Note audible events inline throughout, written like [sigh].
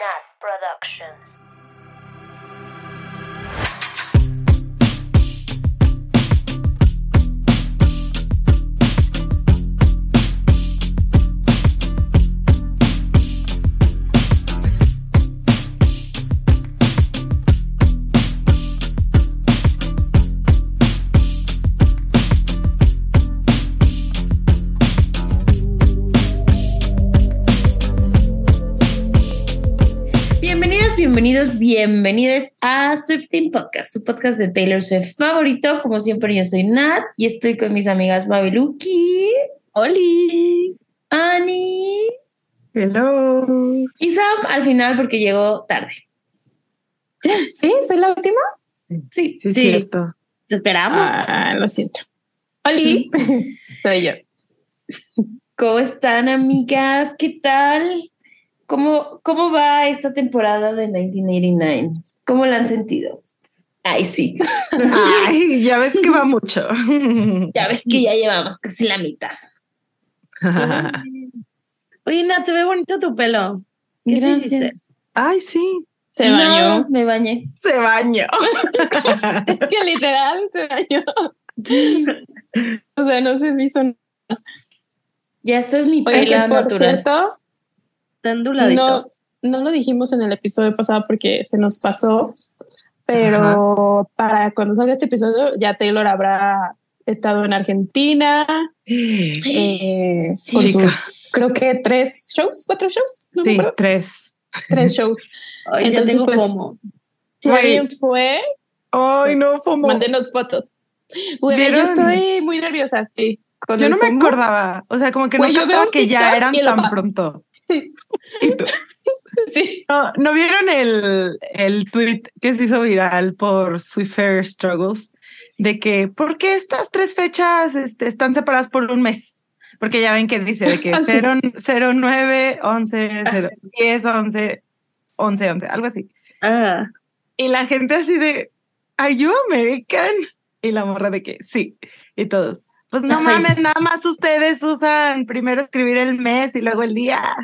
Nat Productions. Bienvenidos, a Swifting Podcast, su podcast de Taylor Swift favorito. Como siempre, yo soy Nat y estoy con mis amigas Mabeluki, Oli. Ani Hello. y Sam al final porque llegó tarde. [laughs] ¿Sí? ¿Soy la última? Sí, Sí, es sí. cierto. Te esperamos. Ah, lo siento. Oli. [laughs] Soy yo. ¿Cómo están, amigas? ¿Qué tal? ¿Cómo, ¿Cómo va esta temporada de 1989? ¿Cómo la han sentido? Ay, sí. [laughs] Ay, ya ves que va mucho. [laughs] Ya ves que ya llevamos casi la mitad. [laughs] Oye, Nat, se ve bonito tu pelo. Gracias. Ay, sí. Se No, bañó. me bañé. Se bañó. Es que literal se bañó. O sea, no se me hizo nada. Ya esta es mi que pela por natural. cierto, No, no lo dijimos en el episodio pasado porque se nos pasó, pero para cuando salga este episodio ya Taylor habrá estado en Argentina [gasps] eh, Sí, con sus, creo que tres shows, cuatro shows, no Sí, tres. tres shows. Ay, ya Entonces, tengo pues, como. Si alguien fue, Ay, no, FOMO. Mándenos fotos. Güey, yo estoy muy nerviosa, sí. con Yo no me acordaba. O sea, como que Güey, no yo veo que ya eran tan pronto. [laughs] ¿Y tú? Sí. No, ¿no vieron el, el tweet que se hizo viral por Swiffer Struggles? De que, ¿por qué estas tres fechas este, están separadas por un mes? Porque ya ven que dice de que [laughs] Ah, sí. 0, 0, 9, 11, 0, 10, 11, 11, 11, algo así. Ah, Y la gente así de, ¿Are you American? Y la morra de que sí. Y todos, pues no mames, nada más ustedes usan primero escribir el mes y luego el día.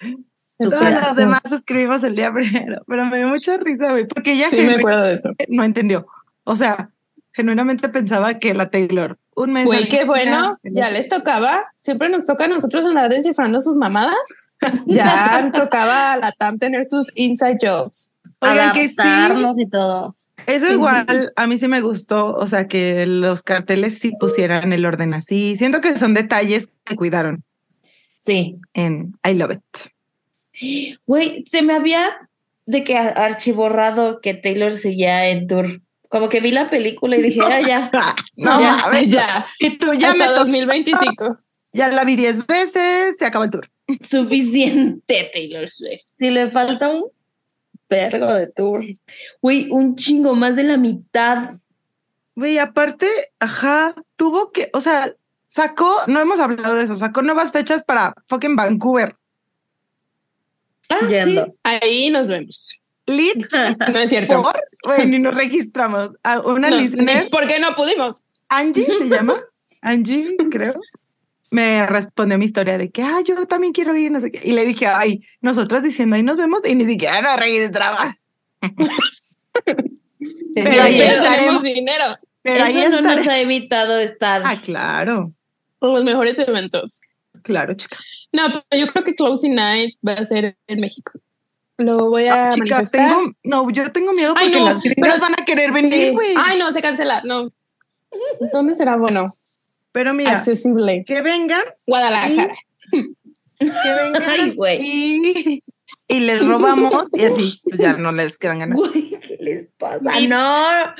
Es Todos cierto. los demás escribimos el día primero, pero me dio mucha risa, güey, porque ella Sí, me genuinamente acuerdo de eso. no entendió. O sea, genuinamente pensaba que la Taylor, un mes. Güey, qué bueno. Ya les tocaba. Siempre nos toca a nosotros andar descifrando sus mamadas. [laughs] Ya tocaba a la TAM tener sus inside jokes. Oigan, que sí, y todo. eso igual a mí sí me gustó, o sea, que los carteles sí pusieran el orden así. Siento que son detalles que cuidaron Sí. en I Love It. Güey, se me había de que archiborrado que Taylor seguía en tour. Como que vi la película y dije, [laughs] ah, ya. No, Ya, mames. ya. Y tú ya Hasta me to- 2025. [laughs] ya la vi diez veces, se acaba el tour. Suficiente, Taylor Swift. Si le falta un vergo de tour. Güey, un chingo, más de la mitad. Güey, aparte, ajá, tuvo que, o sea, sacó, no hemos hablado de eso, sacó nuevas fechas para fucking Vancouver. Ah, Yendo. Ahí nos vemos. Lit [laughs] No es cierto. por, güey, ni nos registramos. A una No, listener, ¿Por qué no pudimos? Angie se llama, Angie, creo. Me respondió mi historia de que, ah, yo también quiero ir, no sé qué. Y le dije, ay, nosotras diciendo, ahí nos vemos, y ni siquiera nos registraba. [laughs] Pero Pero ahí tenemos dinero. Pero ahí no estaré. nos ha evitado estar. Ah, claro, Con los mejores eventos. claro, chica. No, pero yo creo que Closing Night va a ser en México. Lo voy a Ah, chica, tengo, no, yo tengo miedo Ay, porque no, las gringas pero- van a querer venir, Sí. Ay, no, se cancela. No. ¿Dónde será bueno? Pero mira, Accesible. que vengan, Guadalajara. que vengan [laughs] Ay, güey. y, y les robamos y así, pues ya no les quedan ganas. [laughs] Güey, ¿qué les pasa? No.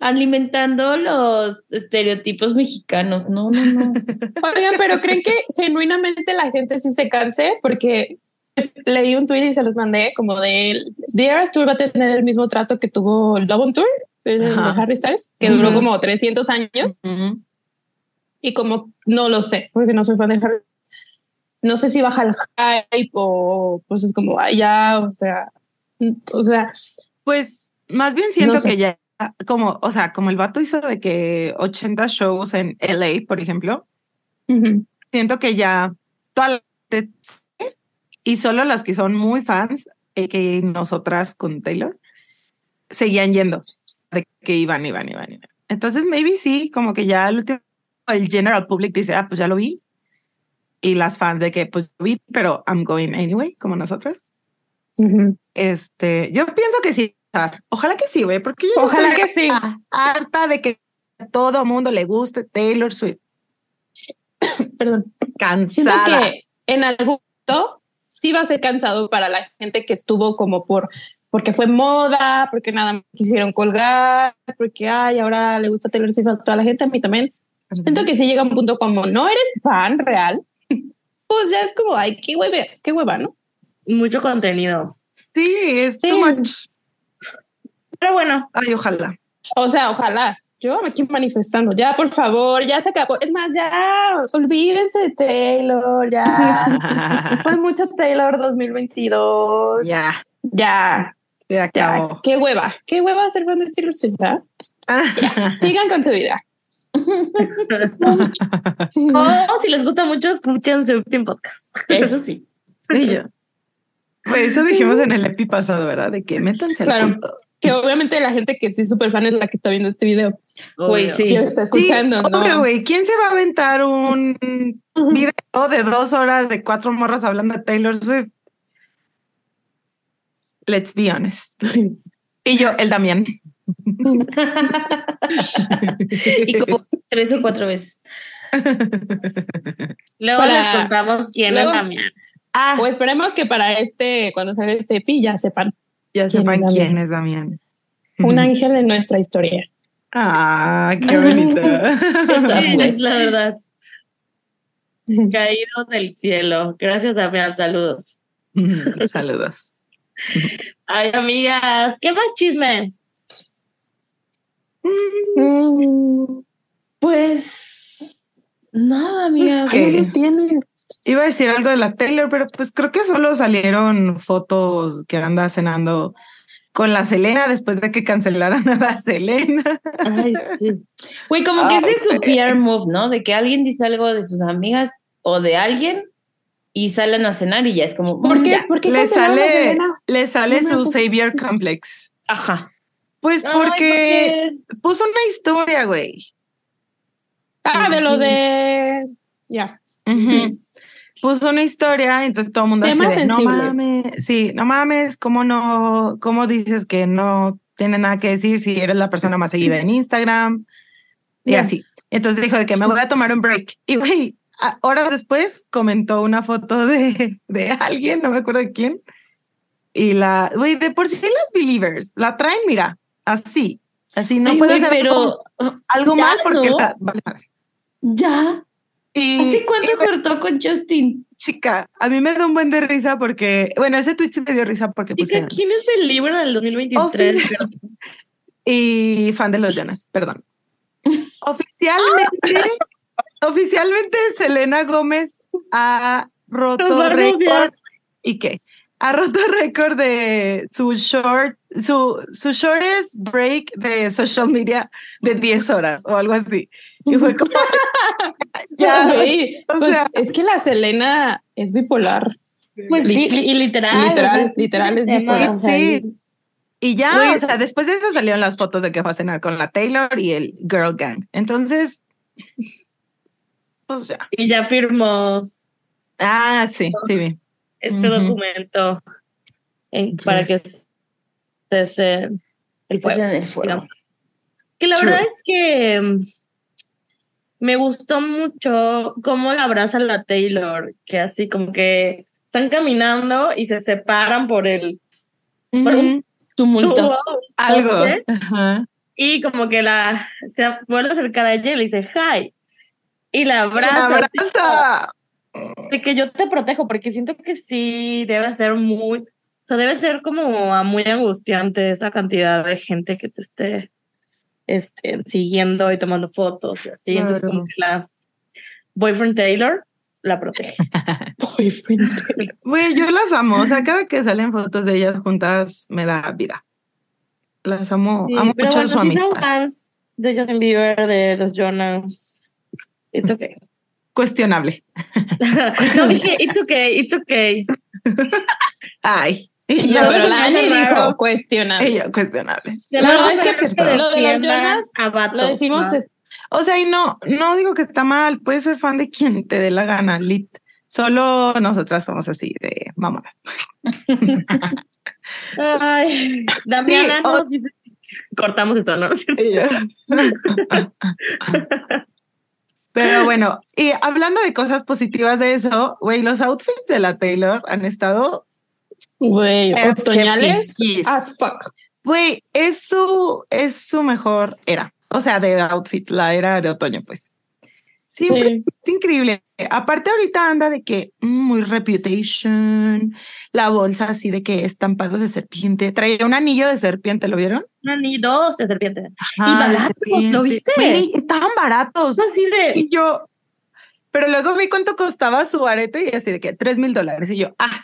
Alimentando los estereotipos mexicanos. No, no, no. [laughs] Oigan, pero ¿creen que genuinamente la gente sí se canse? Porque pues, leí un tweet y se los mandé como de The Eras Tour va a tener el mismo trato que tuvo Love on Tour el de. Harry Styles, que duró como 300 años y como no lo sé, porque no soy fan de Harry. No sé si baja el hype o pues es como, ay, ya, o sea, o sea, Pues más bien siento No sé. que ya, como, o sea, como el vato hizo de que 80 shows en LA, por ejemplo, ujú. siento que ya toda la gente y solo las que son muy fans, que nosotras con Taylor, seguían yendo, de que iban, iban, iban, iban. Entonces, maybe sí, como que ya el último, el general public dice, ah, pues ya lo vi. Y las fans de que, pues vi, pero I'm going anyway, como nosotros. Este, yo pienso que sí. Ojalá que sí, güey, porque yo Ojalá estoy que sí. harta de que a todo mundo le guste Taylor Swift. [coughs] Perdón. Siento Cansada. que en algún punto sí va a ser cansado para la gente que estuvo como por porque fue moda, porque nada más quisieron colgar, porque ay, ahora le gusta Taylor Swift a toda la gente, a mí también. Siento que sí llega un punto como no eres fan real, [laughs] pues ya es como, ay, qué hueva, qué hueva, ¿no? Mucho contenido. Sí, es Sí. too much. Pero bueno, Ay, ojalá. O sea, ojalá. Yo me aquí manifestando, ya por favor, ya se acabó. Es más, ya olvídense de Taylor, ya. [laughs] Fue mucho Taylor 2022. ya, ya, se ya. acabó. Qué hueva, qué hueva ser fan de Taylor. Ya, sigan con su vida. [laughs] o si les gusta mucho, escuchen su último podcast. Eso sí. Y yo. Pues eso dijimos en el epi pasado, ¿verdad? De que métanse al Claro. punto. Que obviamente la gente que sí es súper fan es la que está viendo este video Güey, sí. está escuchando, Sí, obvio, ¿no? güey. ¿Quién se va a aventar un video de dos horas de cuatro morras hablando de Taylor Swift? Let's be honest. Y yo, el Damián. Y como tres o cuatro veces. Luego Para- les contamos quién Luego- es Damián. Ah, O esperemos que para este, cuando salga este epi, ya sepan ya ¿quién sepan es quién es Damián. un ángel en nuestra historia. Ah, qué bonito. [laughs] Sí, la verdad. Caído del cielo. Gracias, Damián. Saludos. Saludos. Ay, amigas, ¿qué más chisme? Mm, Pues nada, amiga. Pues, ¿qué? ¿Qué tiene? Iba a decir algo de la Taylor, pero pues creo que solo salieron fotos que anda cenando con la Selena después de que cancelaran a la [laughs] Selena. Ay, sí. Güey, como que ese es su. PR move, ¿no? De que alguien dice algo de sus amigas o de alguien y salen a cenar y ya es como. ¿Por mm, qué? ¿Por qué Le sale, le sale No su. Savior Complex. Ajá. Pues Ay, porque puso una historia, güey. Ah, de lo de. Ya. Ujú. Puso una historia, entonces todo el mundo Tema de, no mames, sí, no mames, ¿cómo no, cómo dices que no tiene nada que decir si eres la persona más seguida en Instagram? Y Ya. así. Entonces dijo de que me voy a tomar un break. Y güey, horas después comentó una foto de, de alguien, no me acuerdo de quién. Y la, güey, de por sí las believers la traen, mira, así, así, no Ay, puede ser pero algo mal porque no. la- ya. Y, ¿Hace cuánto y, cortó con Justin? chica, a mí me da un buen de risa porque, bueno, ese tweet sí me dio risa porque Chica. ¿quién es Believer del 2023? Oficial- [laughs] Y fan de los Jonas, perdón. [laughs] Oficialmente, oficialmente Selena Gómez ha roto récord. ¿Y qué? Ha roto récord de su short, su, su shortest break de social media de 10 horas o algo así. Y fue como, [laughs] ya, o pues es que la Selena es bipolar. Pues sí, y literal. Literal, sea, literal, es bipolar. Sí. Y ya, o sea, después de eso salieron las fotos de que fue a cenar con la Taylor y el Girl Gang. Entonces, pues ya. Y ya firmó Ah, sí, sí, vi. Este Ujú. documento en- para que se se- el fuego. en el fuego. Que la True. verdad es que mm, me gustó mucho cómo la abraza la Taylor, que así como que están caminando y se separan por el por un. Tumulto. tubo, Algo. poste, Ajá. y como que la se vuelve a acercar a ella y le dice hi y la abraza, La abraza. De que yo te protejo porque siento que sí debe ser muy o sea debe ser como muy angustiante esa cantidad de gente que te esté este, siguiendo y tomando fotos y así entonces Claro. como que la boyfriend Taylor la protege [laughs] Güey, yo las amo. O sea, cada que salen fotos de ellas juntas me da vida. Las amo, Sí, amo pero mucho bueno su si son amistad. fans de Justin Bieber de los Jonas it's [laughs] okay Cuestionable. [laughs] no dije it's okay it's okay Ay. No, pero la Ani dijo cuestionable. cuestionable. De No, la es que cierto. lo de los Jonas a Vato, Lo decimos, O sea, y no, no digo que está mal, puedes ser fan de quien te dé la gana, lit. Solo nosotras somos así de mamonas. Ay, Damiana Sí, nos o- dice. Cortamos esto, ¿no? [laughs] [laughs] Pero bueno, y hablando de cosas positivas de eso, güey, los outfits de la Taylor han estado, güey, otoñales as fuck. güey, es su, es su mejor era. O sea, de outfits, la era de otoño, pues. Sí. es increíble. Aparte ahorita anda de que mm, muy reputation, la bolsa así de que estampado de serpiente. Traía un anillo de serpiente, ¿lo vieron? Ni dos de serpiente. Ajá, de baratos, serpiente. ¿lo viste? Güey, estaban baratos. Así de. Y yo, pero luego vi cuánto costaba su arete y así de que tres mil dólares. Y yo, ah,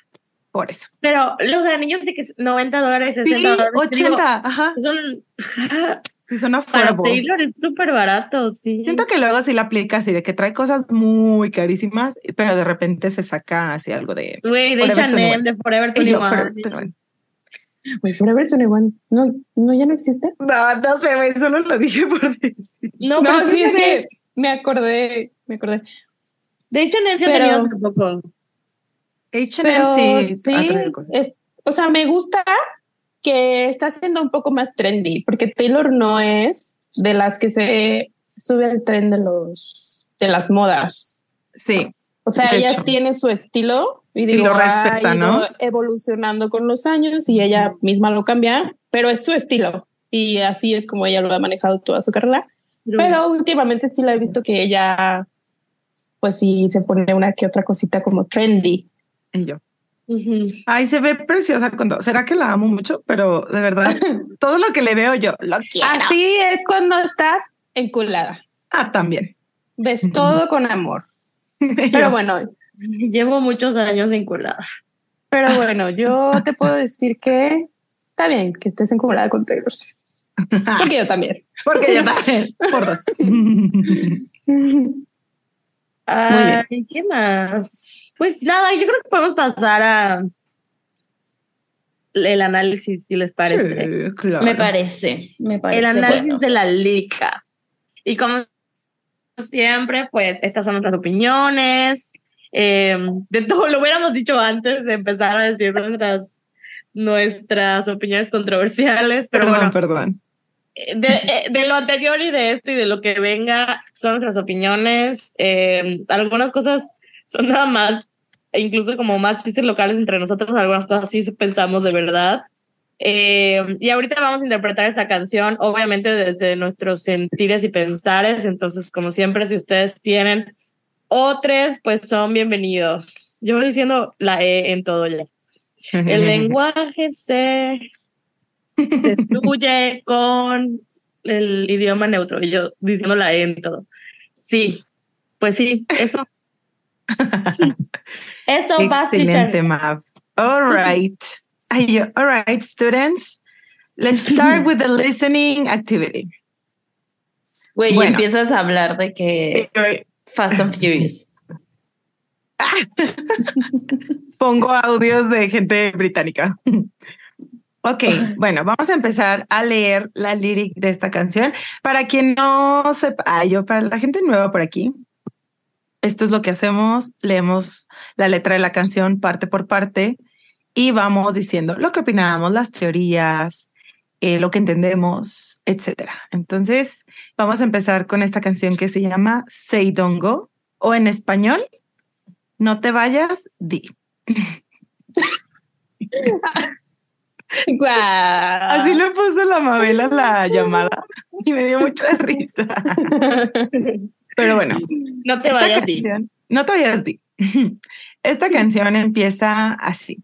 por eso. Pero los anillos de que es 90 dólares, 60 Sí, dólares. digo, 80, ajá. Son. Sí, son Para. Taylor es súper barato, sí. Siento que luego sí la aplica así de que trae cosas muy carísimas, pero de repente se saca así algo de. Güey, de Forever Chanel, 21. de Forever Y yo, 21. Forever 21. Güey, Forever 21. No, no, ya no existe. No, no sé, güey, solo lo dije por decir. No, No, pero sí, es que me acordé, me acordé. De Chanel se ha tenido hace poco. H&M sí, sí, es, o sea, me gusta que está siendo un poco más trendy, porque Taylor no es de las que se sube al tren de los de las modas. Sí, O sea, ella hecho. tiene su estilo y Y digo, lo respeta, ha ido ¿no? evolucionando con los años y ella misma lo cambia, pero es su estilo y así es como ella lo ha manejado toda su carrera. Pero últimamente sí la he visto que ella, pues sí, se pone una que otra cosita como trendy. y yo. Ay, se ve preciosa cuando. ¿Será que la amo mucho? Pero de verdad, [laughs] todo lo que le veo yo lo quiero. Así es cuando estás enculada. Ah, también. Ves todo con amor. [laughs] Pero bueno, Llevo muchos años enculada. pero bueno, yo [laughs] te puedo decir que está bien que estés enculada con Taylor Swift. Porque yo también. Porque yo también. Por dos. Ay, ¿qué más? Pues nada, yo creo que podemos pasar a el análisis, si les parece. Sí, claro. Me parece, me parece. el análisis bueno. de la lica. Y como siempre, pues estas son nuestras opiniones. Eh, de todo lo hubiéramos dicho antes de empezar a decir nuestras, nuestras opiniones controversiales, pero Perdón, bueno, perdón. de, eh, de lo anterior y de esto y de lo que venga son nuestras opiniones. Eh, algunas cosas son nada más, e incluso como más chistes locales entre nosotros, algunas cosas sí pensamos de verdad. Eh, y ahorita vamos a interpretar esta canción, obviamente desde nuestros sentires y pensares. Entonces, como siempre, si ustedes tienen otros, pues son bienvenidos. Yo voy diciendo la E en todo ya. El [laughs] lenguaje se destruye con el idioma neutro. Y yo diciendo la E en todo. Sí, pues sí, eso. [laughs] eso va a Excelente, Mav. All right. All right, students. Let's start [laughs] with the listening activity. Güey, y Bueno. empiezas a hablar de que Fast and Furious. [laughs] Pongo audios de gente británica. Ok, bueno, vamos a empezar a leer la lyric de esta canción. Para quien no sepa, ah, yo, para la gente nueva por aquí, esto es lo que hacemos. Leemos la letra de la canción parte por parte y vamos diciendo lo que opinamos, las teorías, eh, lo que entendemos, etcétera. Entonces, vamos a empezar con esta canción que se llama Say Don't Go o en español, No te vayas, di. Así le puso la Mabel a la llamada y me dio mucha [laughs] risa. [laughs] Pero bueno, No te vayas, canción- no te vayas, Di. [laughs] Esta canción empieza así.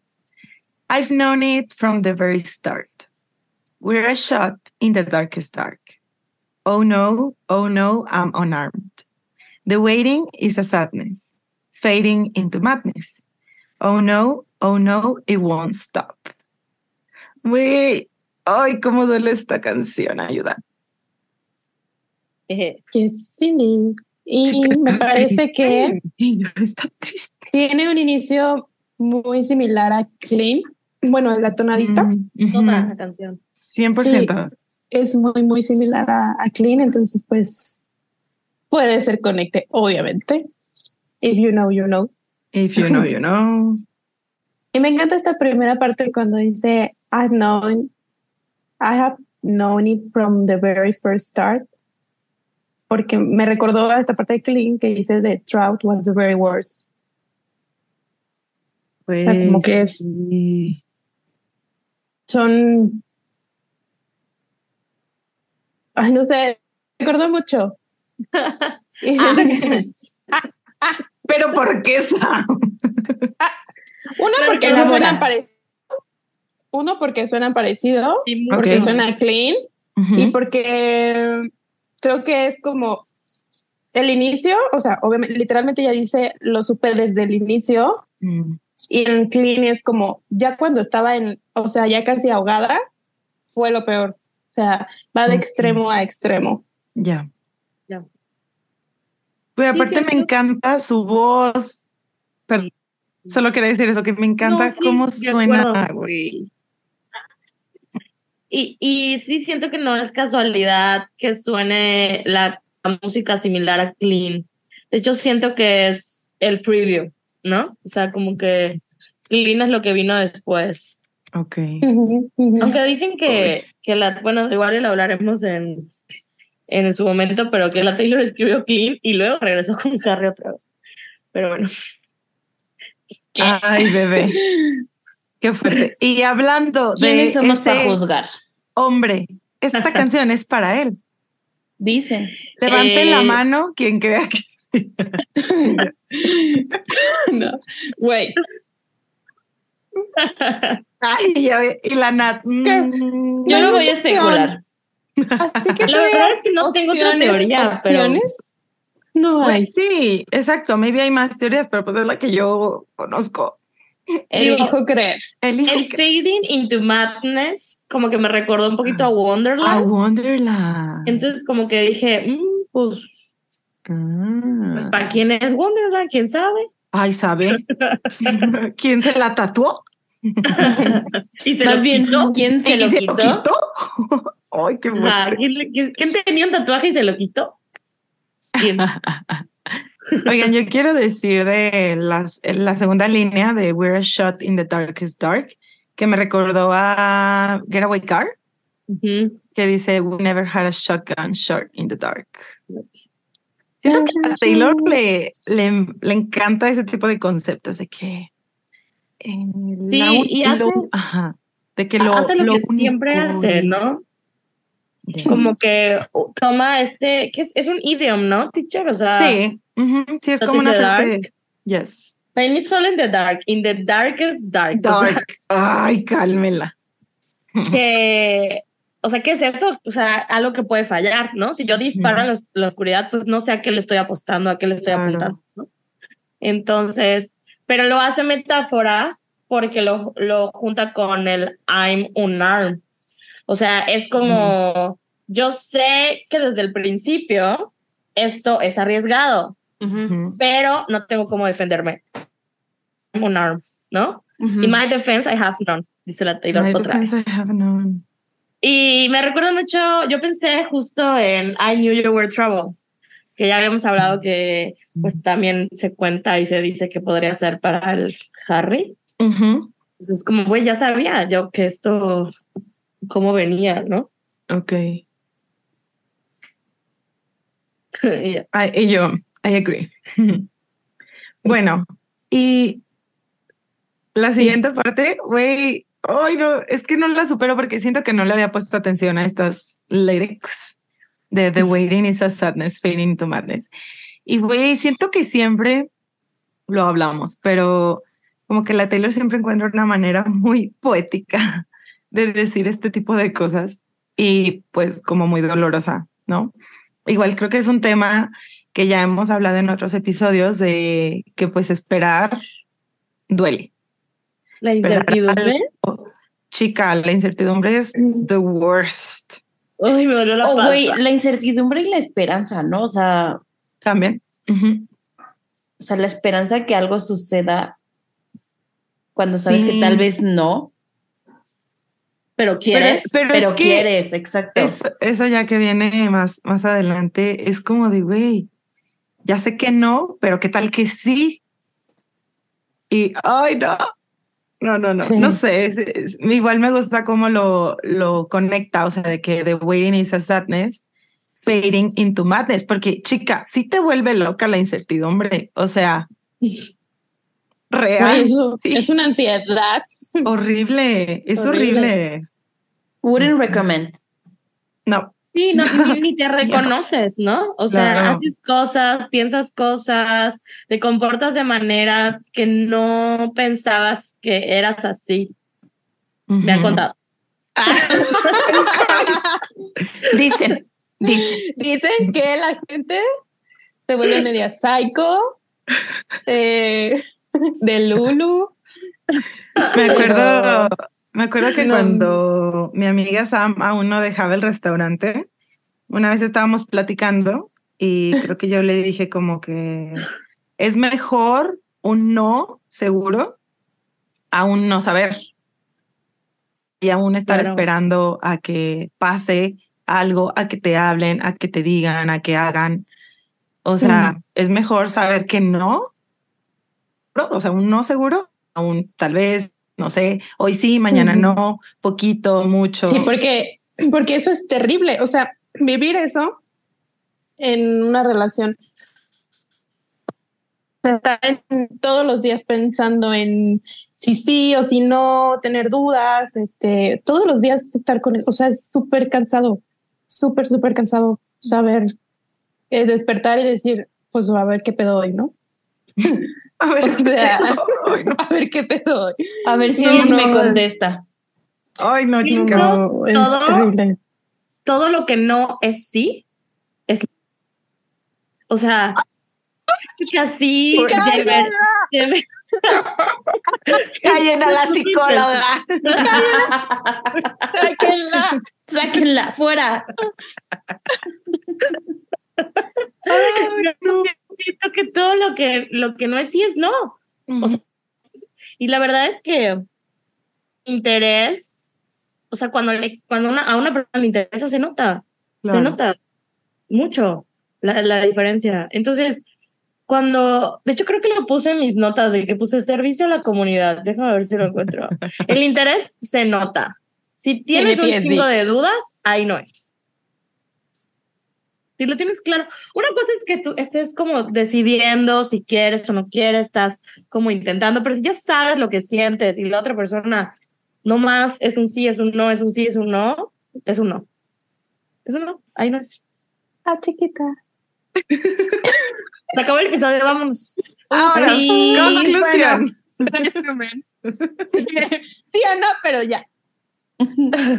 I've known it from the very start. We're a shot in the darkest dark. Oh no, oh no, I'm unarmed. The waiting is a sadness, fading into madness. Oh no, oh no, it won't stop. Güey, ay, cómo duele esta canción, ayuda. Eje. Qué silly. Y Chica, me [laughs] parece triste. que Y yo, Está triste. tiene un inicio muy similar a Clean. Bueno, la tonadita Mm, ujú. Toda la canción. 100%. es muy, muy similar a, a Clean, entonces pues puede ser conecte, obviamente. If you know, you know. If you know, you [laughs] know. Y me encanta esta primera parte cuando dice, I've known, I have known it from the very first start. Porque me recordó a esta parte de Clean que dice the drought was the very worst. sea, como Pues, que es- sí. Son. Ay, no sé, me recordó mucho. [laughs] Y siento que. Pero ¿por qué Sam? Uno, porque suenan buena. parecido. Uno, porque suenan parecido. Y. Porque suena clean. Ujú. Y porque creo que es como el inicio. O sea, obviamente, literalmente ya dice, lo supe desde el inicio. Mm, Y en clean es como, ya cuando estaba en, o sea, ya casi ahogada, fue lo peor. O sea, va de Ok. extremo a extremo. Ya. Ya. Pues Sí, aparte me encanta su voz. Pero solo quería decir eso, que me encanta No, sí, cómo suena, güey. Y, y sí siento que no es casualidad que suene la, la música similar a Clean. De hecho, siento que es el preview, ¿no? O sea, como que Clean es lo que vino después. Ok. Aunque dicen que, que la, bueno, igual lo hablaremos en, en su momento, pero que la Taylor escribió Clean y luego regresó con Harry otra vez. Pero bueno, Ay, bebé. [laughs] Qué fuerte. Y hablando de ¿Quiénes somos ese para juzgar? Hombre, esta canción es para él. Dicen. Levanten Eh, la mano quien crea que [laughs] No. Güey, [laughs] Ay, y la Nat. mm, Yo hay no voy a especular. así que [laughs] La verdad es que no tengo otra opciones, teoría, pero- opciones, no hay. Pues sí, exacto. Maybe hay más teorías, pero pues es la que yo conozco. Elijo creer. Elijo el Fading into Madness como que me recordó un poquito a a Wonderland. Wonderland. Entonces como que dije, mm, pues, Ah. pues, ¿para quién es Wonderland? ¿Quién sabe? Ay, ¿sabe? [laughs] ¿Quién se la tatuó? [laughs] y se Más lo bien, quitó. ¿quién se ¿Y lo quitó? [laughs] Ay, qué Ajá, fuerte. ¿quién, le- quién- quién tenía un tatuaje y se lo quitó? ¿Quién? Oigan, yo quiero decir de las, la segunda línea de We're a Shot in the Darkest Dark, que me recordó a Getaway Car, Ujú. que dice We never had a shotgun shot in the dark. Siento que a Taylor le, le, le encanta ese tipo de conceptos de que eh, Sí, la y lo- hace- ajá, de que lo, hace lo, que único siempre hace, ¿no? Como que toma este, que es, es un idiom, ¿no, teacher? O sea, Sí, sí, es como una frase. Yes. I need soul in the dark, in the darkest dark. O sea, Dark. Ay, cálmela. que, [laughs] o sea, ¿qué es eso? O sea, algo que puede fallar, ¿no? Si yo disparo en la oscuridad, pues no sé a qué le estoy apostando, a qué le estoy Claro. apuntando, ¿no? Entonces, pero lo hace metáfora porque lo, lo junta con el I'm unarmed. O sea, es como, yo sé que desde el principio esto es arriesgado, Ujú, Ujú. pero no tengo cómo defenderme. I'm unarmed, ¿no? ujú. In my defense, I have none, dice la Taylor My otra vez. defense I have known. Y me recuerda mucho, yo pensé justo en I Knew You Were Trouble, que ya habíamos hablado que pues también se cuenta y se dice que podría ser para el Harry. Ujú. Entonces es como, güey, ya sabía yo que esto, cómo venía, ¿no? Ok. [laughs] Y yo, I agree. [laughs] bueno, y la siguiente parte, güey, ay, no, es que no la supero porque siento que no le había puesto atención a estas lyrics de The [laughs] Waiting is a Sadness, Fading into Madness. Y, güey, siento que siempre lo hablamos, pero como que la Taylor siempre encuentra una manera muy poética de decir este tipo de cosas y pues como muy dolorosa, ¿no? Igual creo que es un tema que ya hemos hablado en otros episodios de que pues esperar duele. La incertidumbre. algo- Chica, la incertidumbre es the worst. Ay, me dolió la Oh, la incertidumbre y la esperanza, ¿no? O sea, También. O sea, la esperanza que algo suceda cuando sabes que tal vez no, Pero quieres. pero, pero es que quieres, exacto. eso, eso ya que viene más, más adelante es como de, güey, ya sé que no, pero qué tal que sí. Y, ay, no. No, no, no, Sí. no sé. es- es- igual me gusta cómo lo, lo conecta, o sea, de que the waiting is a sadness, fading into madness, porque chica, sí te vuelve loca la incertidumbre, o sea, real, eso sí, Es una ansiedad. horrible, es Horrible. horrible. Wouldn't recommend. No, Sí, no, [laughs] ni, ni te reconoces, ¿no? O sea, Claro. haces cosas, piensas cosas, te comportas de manera que no pensabas que eras así. Me han contado. [laughs] Dicen, dicen. Dicen que la gente se vuelve media psycho eh, de Lulu. Me acuerdo, Pero- me acuerdo que No. cuando mi amiga Sam aún no dejaba el restaurante, una vez estábamos platicando y creo que yo le dije como que es mejor un no seguro a un no saber y aún estar Claro. esperando a que pase algo, a que te hablen, a que te digan, a que hagan. O sea, es mejor saber que no, o sea, un no seguro, aún tal vez, no sé, hoy sí, mañana no, poquito, mucho. Sí, porque, porque eso es terrible. O sea, vivir eso en una relación. Estar todos los días pensando en si sí o si no, tener dudas, este, todos los días estar con eso. O sea, es súper cansado, súper, súper cansado saber eh, despertar y decir, pues a ver qué pedo hoy, ¿no? A ver, [laughs] O sea, ay, no, A ver qué pedo. A ver si No, no, me no. contesta. ay, no, chica. no. No, es todo- terrible. Todo lo que no es sí, es. O sea, que así. Callen a la psicóloga. Sáquenla. Sáquenla, fuera. Siento que todo lo que, lo que no es sí es no. O sea, y la verdad es que interés, o sea, cuando, le, cuando una, a una persona le interesa, se nota, Claro. se nota mucho la, la diferencia. Entonces, cuando, de hecho creo que lo puse en mis notas de que puse servicio a la comunidad, déjame ver si lo encuentro. El interés se nota. Si tienes un chingo de dudas, ahí no es. Si lo tienes claro. Una cosa es que tú estés como decidiendo si quieres o no quieres, estás como intentando, pero si ya sabes lo que sientes y la otra persona no más es un sí, es un no, es un sí, es un no, es un no. Es un no, ahí no es. Ah, chiquita. Se acabó el episodio, vámonos. Ahora, Sí, conclusión. [laughs] Resumen. sí o no, pero ya.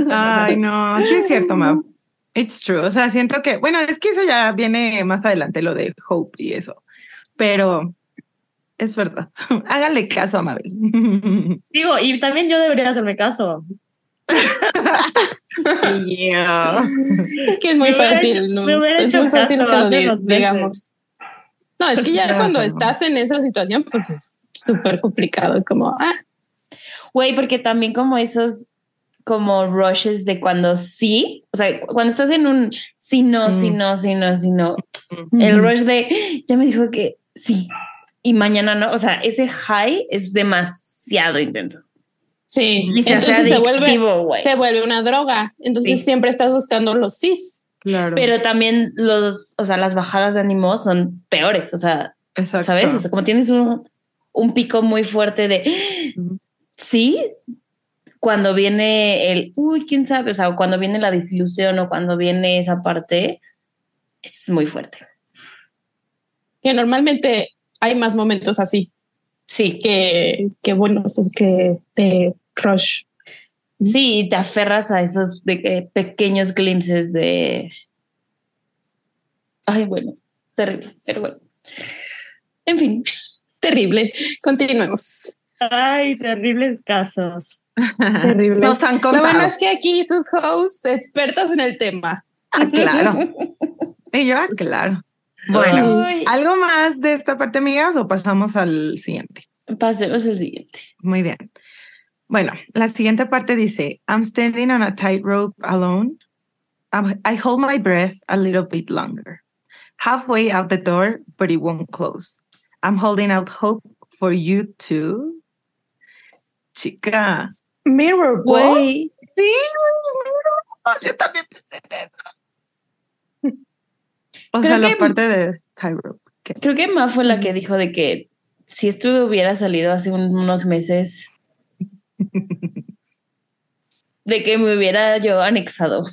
Ay, no, sí es cierto, Mau. It's true. O sea, siento que, bueno, es que eso ya viene más adelante, lo de Hope y eso. Pero es verdad. [laughs] Háganle caso a Mabel. [laughs] Digo, y también yo debería hacerme caso. [laughs] Yeah. Es que es muy Me fácil, hecho- ¿no? me hubiera es hecho muy fácil caso que lo digamos. No, es que ya cuando estás en esa situación, pues es súper complicado. Es como, ah, Güey, porque también como esos como rushes de cuando sí, o sea, cuando estás en un sí, no, sí, Mm. no, sí, no, sí, no, el rush de [gasps] ya me dijo que sí y mañana no, o sea, ese high es demasiado intenso sí. y se hace Entonces se vuelve, se vuelve una droga. Entonces Sí. siempre estás buscando los sís. Claro. Pero también los, o sea, las bajadas de ánimo son peores, o sea, Exacto. ¿sabes? O sea, como tienes un, un pico muy fuerte de [gasps] sí, cuando viene el, uy, quién sabe, o sea, cuando viene la desilusión o cuando viene esa parte, es muy fuerte. Que normalmente hay más momentos así Sí, que, que buenos, que de rush. sí, y te aferras a esos de que pequeños glimpses de, ay, bueno, terrible, pero bueno. En fin, [laughs] Terrible. Continuemos. Ay, terribles casos. [laughs] Terrible. Nos han Lo bueno es que aquí sus hosts expertos en el tema. Ah, claro. [laughs] Y yo, ah, claro. Bueno, Ay. ¿algo más de esta parte, amigas, o pasamos al siguiente? Pasemos al siguiente. Muy bien. Bueno, la siguiente parte dice, I'm standing on a tightrope alone. I hold my breath a little bit longer. Halfway out the door, but it won't close. I'm holding out hope for you too. Chica. Mirror Güey, Sí, güey, yo también pensé en eso. [laughs] O Creo sea, la que- parte de que- creo que Ma fue la que dijo de que si esto hubiera salido hace un- unos meses, [laughs] de que me hubiera yo anexado.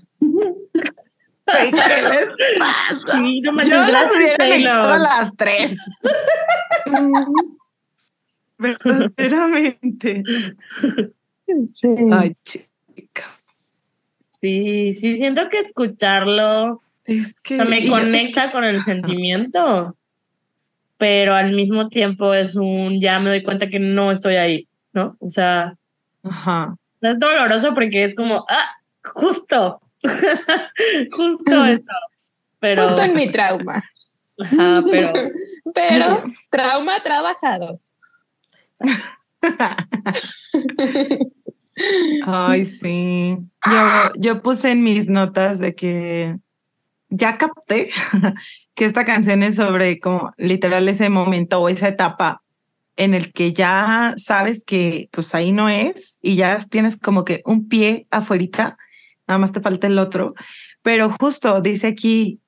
Ay, ¿qué [laughs] les pasa? Sí, no Yo las hubiera Taylor. anexado a las tres. Verdaderamente. Sí. Ay, chica. Sí, sí, siento que escucharlo Es o que sea, me conecta con el sentimiento, pero al mismo tiempo es un, ya me doy cuenta que no estoy ahí, ¿no? O sea, Ajá. es doloroso porque es como, ah, justo, [laughs] justo eso. Pero, Justo en mi trauma. ajá, pero [laughs] Pero [laughs] trauma trabajado. Ay, sí. Yo, yo puse en mis notas de que ya capté [laughs] que esta canción es sobre como literal ese momento o esa etapa en el que ya sabes que pues ahí no es y ya tienes como que un pie afuerita, nada más te falta el otro. Pero justo dice aquí,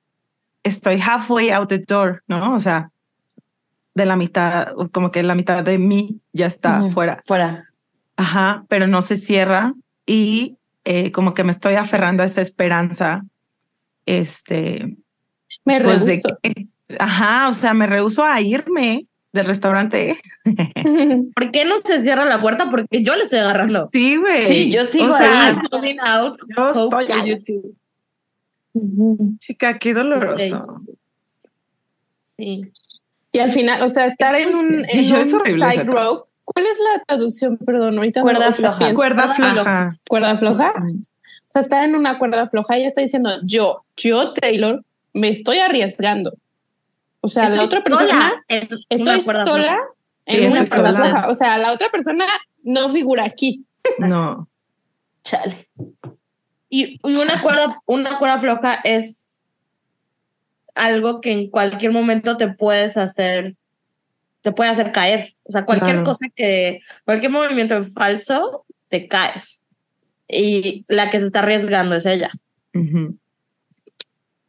estoy halfway out the door, ¿no? O sea, de la mitad, como que la mitad de mí ya está Ujú. fuera. Fuera. Ajá, pero no se cierra y eh, como que me estoy aferrando a esa esperanza. Este, Me pues de rehuso. que, ajá, o sea, me rehuso a irme del restaurante. [laughs] [laughs] ¿por qué no se cierra la puerta? Porque yo le estoy agarrando. Sí, güey. Sí, yo sigo o sea, ahí. Out Yo estoy for ahí. you too. Chica, qué doloroso. Sí. Y al final, o sea, estar en un, en [laughs] yo, es un horrible. ¿Cuál es la traducción? Perdón, ahorita no- Cuerda o sea, floja. pienso- Cuerda floja. Cuerda floja. O sea, estar en una cuerda floja y está diciendo, yo, yo, Taylor, me estoy arriesgando. O sea, la otra persona, sola en estoy sola floja. Sí, en una cuerda sola. floja. O sea, la otra persona no figura aquí. No. Chale. Y, y una cuerda, una cuerda floja es algo que en cualquier momento te puedes hacer, te puede hacer caer. O sea, cualquier Claro. cosa que, cualquier movimiento en falso, te caes. Y la que se está arriesgando es ella.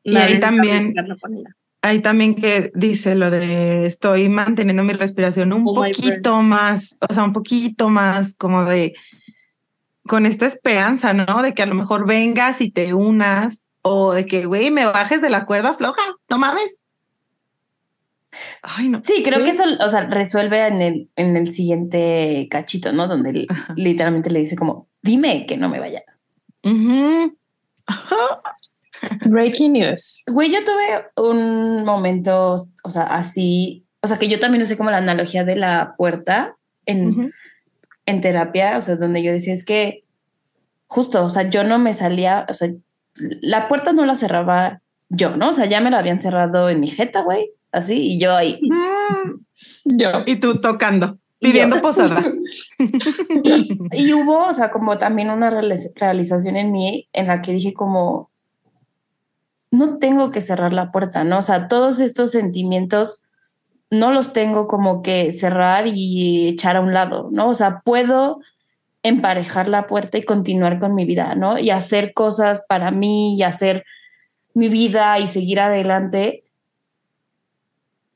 Y ahí también-. Hay también que dice lo de estoy manteniendo mi respiración un Oh poquito más, o sea, un poquito más como de con esta esperanza, ¿no? De que a lo mejor vengas y te unas o de que, güey, me bajes de la cuerda floja, no mames. Ay, no. Sí, creo que eso, o sea, resuelve en el, en el siguiente cachito, ¿no? Donde él literalmente le dice como, dime que no me vaya. [laughs] Breaking news. Güey, yo tuve un momento, o sea, así, o sea, que yo también usé como la analogía de la puerta en, en terapia, o sea, donde yo decía, es que justo, o sea, yo no me salía, o sea, la puerta no la cerraba yo, ¿no? O sea, ya me la habían cerrado en mi jeta, güey, así, y yo ahí. mm, Yo. Y tú tocando, pidiendo posada. [laughs] y, y hubo, o sea, como también una realiz- realización en mí en la que dije como, no tengo que cerrar la puerta, ¿no? O sea, todos estos sentimientos no los tengo como que cerrar y echar a un lado, ¿no? O sea, puedo emparejar la puerta y continuar con mi vida, ¿no? Y hacer cosas para mí y hacer mi vida y seguir adelante.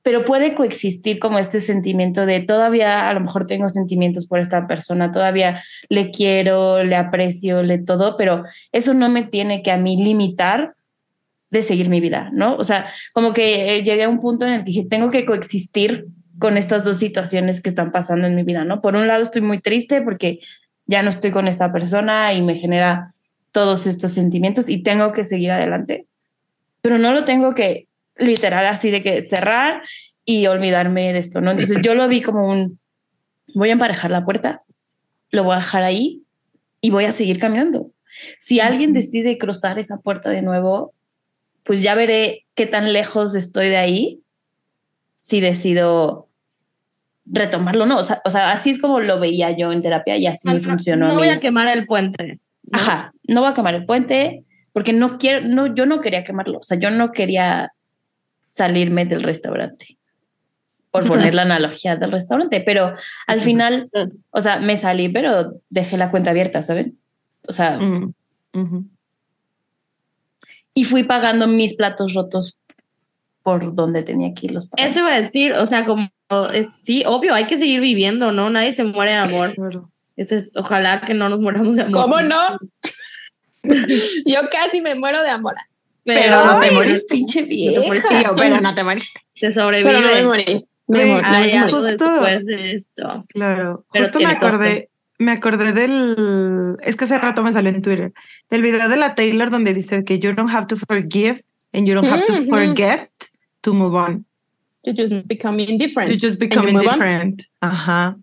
Pero puede coexistir como este sentimiento de todavía a lo mejor tengo sentimientos por esta persona, todavía le quiero, le aprecio, le todo, pero eso no me tiene que a mí limitar de seguir mi vida, ¿no? O sea, como que eh, llegué a un punto en el que dije, tengo que coexistir con estas dos situaciones que están pasando en mi vida, ¿no? Por un lado estoy muy triste porque ya no estoy con esta persona y me genera todos estos sentimientos y tengo que seguir adelante, pero no lo tengo que literal así de que cerrar y olvidarme de esto, ¿no? Entonces yo lo vi como un, voy a emparejar la puerta, lo voy a dejar ahí y voy a seguir caminando. Si alguien decide cruzar esa puerta de nuevo, pues ya veré qué tan lejos estoy de ahí si decido retomarlo, no, o sea, o sea, así es como lo veía yo en terapia y así me No, funcionó. no a voy a quemar el puente. ¿no? Ajá, no voy a quemar el puente porque no quiero, no, yo no quería quemarlo, o sea, yo no quería salirme del restaurante, por [laughs] poner la analogía del restaurante, pero al final, o sea, me salí, pero dejé la cuenta abierta, ¿sabes? O sea, y fui pagando mis platos rotos por donde tenía que ir los pagar. Eso iba a decir, o sea, como es- sí, obvio, hay que seguir viviendo, ¿no? Nadie se muere de amor. Claro. Ese es, ojalá que no nos muramos de amor. ¿Cómo no? [laughs] Yo casi me muero de amor. Pero, Pero no te moriste. pinche No te vieja. moriste, pero no te moriste. se sobrevive. Pero no me morí. Me me Justo- después de esto. Claro, Pero justo me acordé, me acordé del, es que hace rato me salió en Twitter, del video de la Taylor donde dice que you don't have to forgive and you don't have to forget to move on. You just become indifferent. You just become you indifferent. Ajá.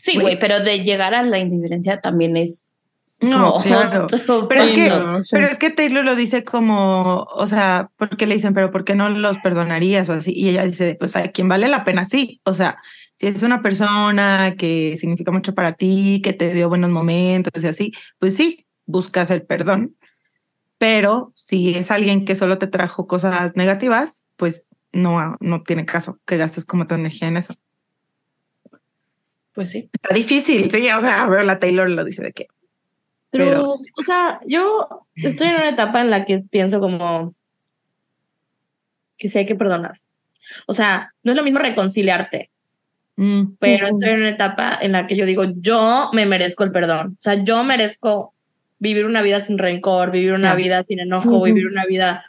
Sí, güey, pero de llegar a la indiferencia también es No, como [laughs] claro. otro Pero es que. No, sí. pero es que Taylor lo dice como, o sea, porque le dicen, pero ¿por qué no los perdonarías o así? Y ella dice, pues a quien vale la pena, sí. O sea, si es una persona que significa mucho para ti, que te dio buenos momentos y así, pues sí, buscas el perdón. Pero si es alguien que solo te trajo cosas negativas, pues no, no tiene caso que gastes como tu energía en eso. Pues sí. Está difícil, sí, o sea, pero la Taylor lo dice de que. Pero, Pero- o sea, yo estoy en una etapa en la que pienso como que sí hay que perdonar. O sea, no es lo mismo reconciliarte, mm, pero estoy en una etapa en la que yo digo, yo me merezco el perdón. O sea, yo merezco vivir una vida sin rencor, vivir una vida sin enojo, vivir una vida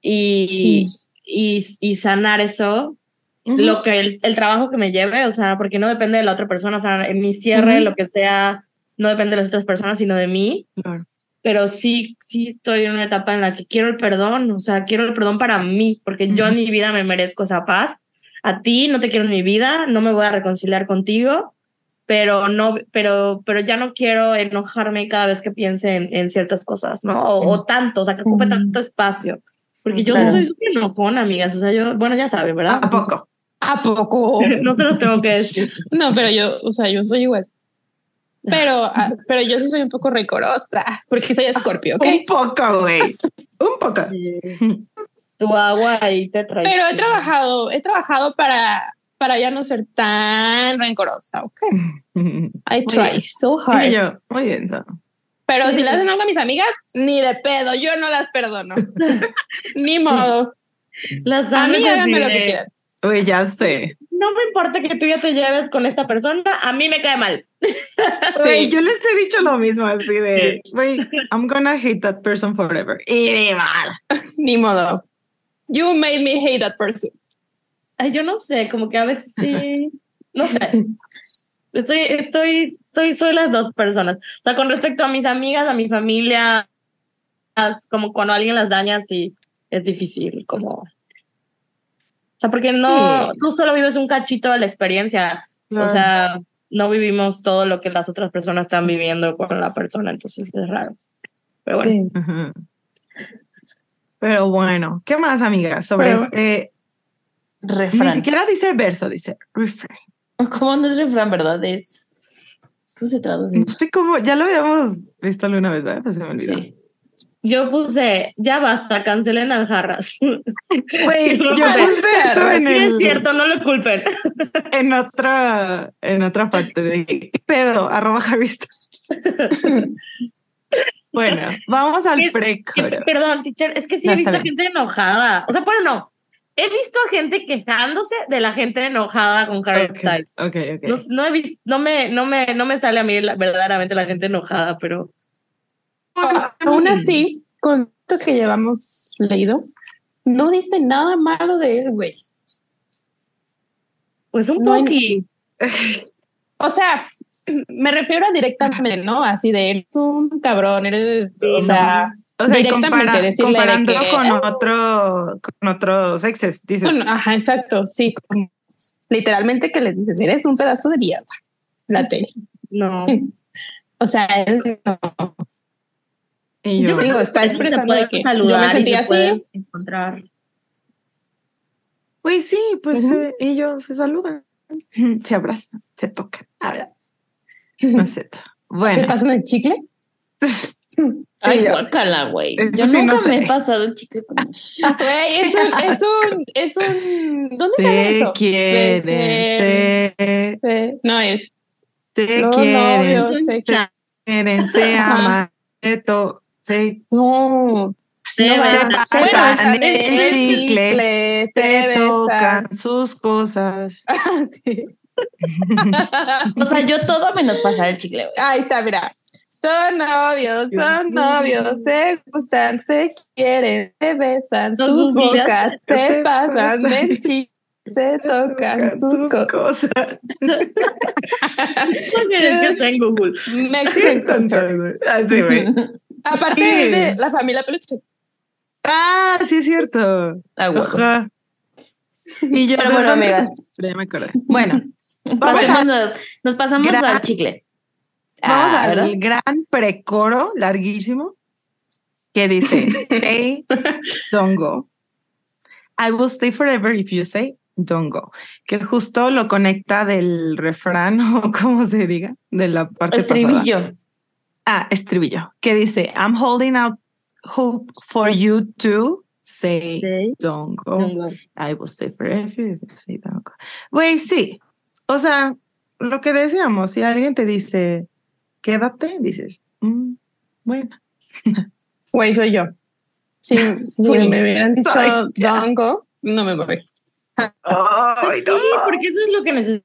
y, y, y sanar eso ujú. lo que el, el trabajo que me lleve, o sea, porque no depende de la otra persona, o sea, en mi cierre, Ujú. lo que sea, no depende de las otras personas, sino de mí, Claro. pero sí, sí estoy en una etapa en la que quiero el perdón, o sea, quiero el perdón para mí, porque yo en mi vida me merezco esa paz. A ti no te quiero en mi vida, no me voy a reconciliar contigo, pero no, pero, pero ya no quiero enojarme cada vez que piense en, en ciertas cosas, ¿no? O, o tanto, o sea, que ocupe tanto espacio. Porque yo sí Claro. soy súper enojona, amigas. O sea, yo, bueno, ya saben, ¿verdad? ¿A poco? ¿A poco? [laughs] No se los tengo que decir. No, pero yo, o sea, yo soy igual. Pero, ah, pero yo sí soy un poco recorosa porque soy escorpio, ¿ok? Un poco, güey. Un poco. Tu agua ahí te trae. Pero he trabajado, he trabajado para, para ya no ser tan rencorosa, ¿ok? [laughs] I try so Y hard. yo, muy bien, so. Pero si le hacen algo a mis amigas, ni de pedo, yo no las perdono. [laughs] [laughs] ni modo. Las A mí amigas háganme lo que quieran. Uy, ya sé. No me importa que tú ya te lleves con esta persona, a mí me cae mal. [laughs] Güey, yo les he dicho lo mismo, así de, güey, I'm gonna hate that person forever. Y de mal. Ni modo. You made me hate that person. Ay, yo no sé, como que a veces sí. No sé. Estoy, estoy, soy, soy las dos personas. O sea, con respecto a mis amigas, a mi familia, como cuando alguien las daña, sí, es difícil, como. O sea, porque no, Sí. tú solo vives un cachito de la experiencia. O sea, no vivimos todo lo que las otras personas están viviendo con la persona, entonces es raro. Pero bueno. Ujú. Pero bueno, ¿qué más, amigas? Sobre Pero- este. Ni siquiera dice verso, dice. [laughs] ¿Cómo no es refrán, verdad? Es. ¿Cómo se traduce? No sé cómo, ya lo habíamos visto alguna vez, ¿verdad? Pues se me olvidó. Sí. Yo puse, ya basta, cancelen al Jarras. [laughs] Güey, yo puse eso en, Sí, es cierto, no lo culpen. [laughs] en otra, en otra parte de ¿qué pedo, arroba Harry Styles. Bueno, vamos al ¿Qué- precoro. Perdón, teacher, es que sí he visto gente enojada. O sea, bueno, no. He visto a gente quejándose de la gente enojada con Harry Ok, Styles. ok, ok. No, no he visto, no me, no me, no me sale a mí la- verdaderamente la gente enojada, pero A- Aún así, con esto que llevamos leído, no dice nada malo de él, güey. pues un No hay-. [laughs] O sea, me refiero a directamente, ¿no? Así de eres un cabrón, eres, o sea, O sea, y directamente compara- decirle de comparando que- con otro, con otros exes, dices. bueno, ajá, exacto, sí, como- literalmente que les dices, eres un pedazo de mierda, la tele. No. [laughs] O sea, él no. y yo, Yo digo, está expresando de que yo saludar me y sentía se así. pueden encontrar. Pues sí, pues eh, ellos se saludan. se abrazan, se tocan. A ver. [laughs] No es cierto. ¿Qué Bueno, pasa en el chicle? [laughs] Ay, yo- guácala, güey. Yo sí, nunca no me he pasado el chicle con [laughs] Güey, es un, es un, es un. ¿Dónde se eso? quieren, ve- No es. se Los quieren, novios se se quieren, se aman, se, to- se, No. Se no va. besan. Se Bueno, besan, es es el chicle, se se besan. tocan sus cosas. [laughs] Sí. [laughs] O sea, yo todo menos pasar el chicle, güey. Ahí está, mira. Son novios, son novios, se gustan, se quieren, se besan, sus bocas [laughs] se pasan de chicle, se tocan sus cosas. cosas. [laughs] Está en Google. Mexican culture. Así, güey. [laughs] Aparte Sí. de la familia peluche. Ah, sí es cierto. Ah. Ajá. Y yo, Pero ¿de bueno, amigas. Ya me acordé. Bueno, Pasémonos, nos pasamos al chicle. Vamos Ah, al ¿verdad? gran precoro larguísimo que dice, [laughs] hey, don't go. I will stay forever if you say don't go. Que justo lo conecta del refrán [laughs] o como se diga, de la parte pasada. Estribillo. Ah, estribillo. Que dice, I'm holding out hope for you to say Sí. don't go. I will stay forever if you say don't go. Güey, sí. O sea, lo que decíamos, si alguien te dice, quédate, dices, "Mm, bueno. [laughs] Güey, soy yo. Si, me hubieran dicho don't go, no me voy. Sí, porque eso es lo que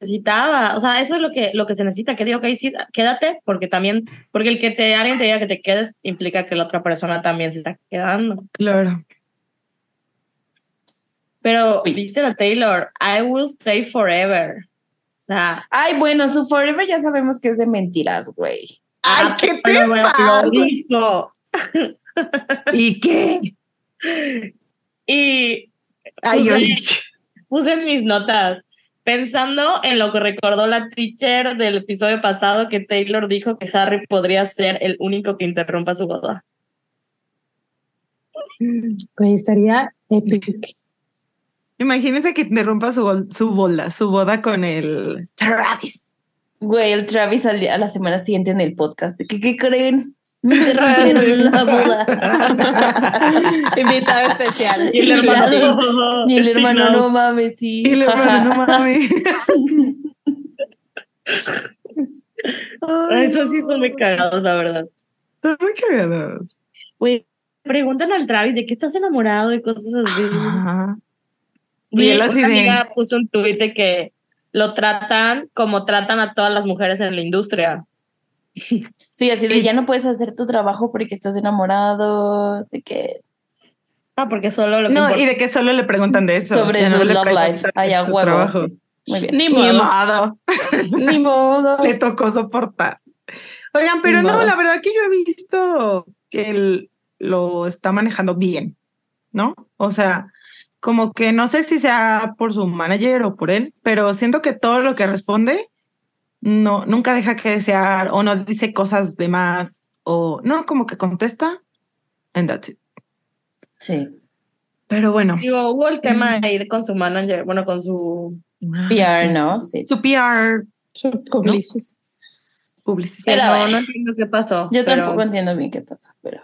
necesitaba. O sea, eso es lo que, lo que se necesita. Que digo, ok, sí, quédate, porque también, porque el que te, alguien te diga que te quedes implica que la otra persona también se está quedando. Claro. Pero dice la Taylor, I will stay forever. Ay, bueno, su forever ya sabemos que es de mentiras, güey. Ay, ah, ¿qué te bueno? Lo dijo. ¿Y qué? Y Ay, puse, puse en mis notas, pensando en lo que recordó la teacher del episodio pasado, que Taylor dijo que Harry podría ser el único que interrumpa su boda. Güey, estaría epic. Imagínense que interrumpa su, bol- su boda, su boda con el Travis. Güey, el Travis al día- a la semana siguiente en el podcast. ¿De que, ¿Qué creen? Me [laughs] interrumpieron la boda. [laughs] Invitado especial. Y el hermano, Y el hermano, no. no mames, sí. Y el hermano, no [laughs] mames. Ay, Esos sí son muy cagados, la verdad. Están muy cagados. Güey, preguntan al Travis de qué estás enamorado y cosas así. Ajá. Y una de- amiga puso un tuit de que lo tratan como tratan a todas las mujeres en la industria. Sí, así de ya no puedes hacer tu trabajo porque estás enamorado, de que Ah, porque solo lo que No, y de que solo le preguntan de eso. sobre ya no su le love life. Ay, a sí. Muy bien. Ni Ni modo. modo. [laughs] Ni modo. Le tocó soportar. Oigan, pero Ni no, modo. la verdad que yo he visto que él lo está manejando bien, ¿no? O sea, como que no sé si sea por su manager o por él, pero siento que todo lo que responde no nunca deja que desear o no dice cosas de más o no, como que contesta and that's it. Sí. Pero bueno, Digo, hubo el tema de ir con su manager, bueno, con su... PR, ¿no? Sí. su PR Publicis. publicidad. Pero no, no entiendo qué pasó. Yo pero- tampoco entiendo bien qué pasa, pero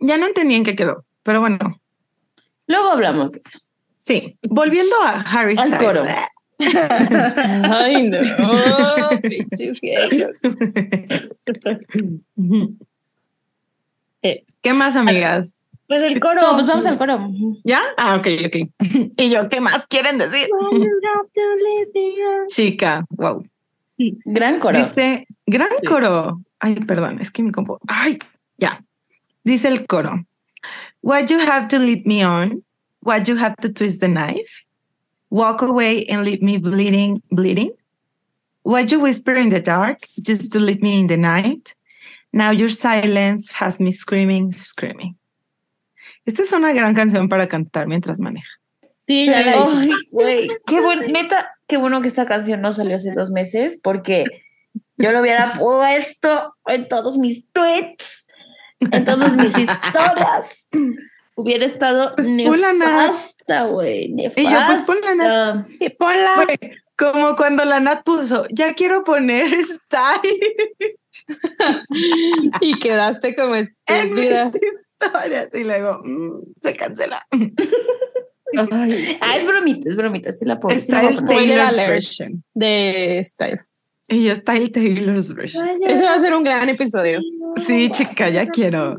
Ya no entendí en qué quedó, pero bueno, luego hablamos de eso. sí. Volviendo a Harry Al Styles. coro. [laughs] Ay, no. Pinches haters. Eh. ¿Qué más, amigas? Pues el coro. No, pues vamos al coro. ¿Ya? Ah, ok, ok. [laughs] ¿Y yo qué más quieren decir? Chica, wow. Gran coro. Dice, gran Sí. coro. Ay, perdón, es que mi compo. Ay, ya. Dice el coro. What you have to lead me on, what you have to twist the knife, walk away and leave me bleeding, bleeding. What you whisper in the dark, just to leave me in the night. Now your silence has me screaming, screaming. Esta es una gran canción para cantar mientras maneja. Sí, ya la. Ay, güey, qué bueno, [laughs] neta, qué bueno que esta canción no salió hace dos meses porque yo lo hubiera puesto en todos mis tweets, en todas mis [laughs] historias. hubiera estado Pues nefasta, güey. Y yo, pues, Nat. Nefasta. Y ponla. Güey, como cuando la Nat puso, ya quiero poner [laughs] style Y quedaste como en mis estúpida. historias. Y luego, mm, se cancela. Ah, es bromita, es bromita. Sí la pongo. sí la Style Taylor's version. De Style. Y yo, Style Taylor's version. Ese va a ser un gran episodio. Sí, chica, ya quiero.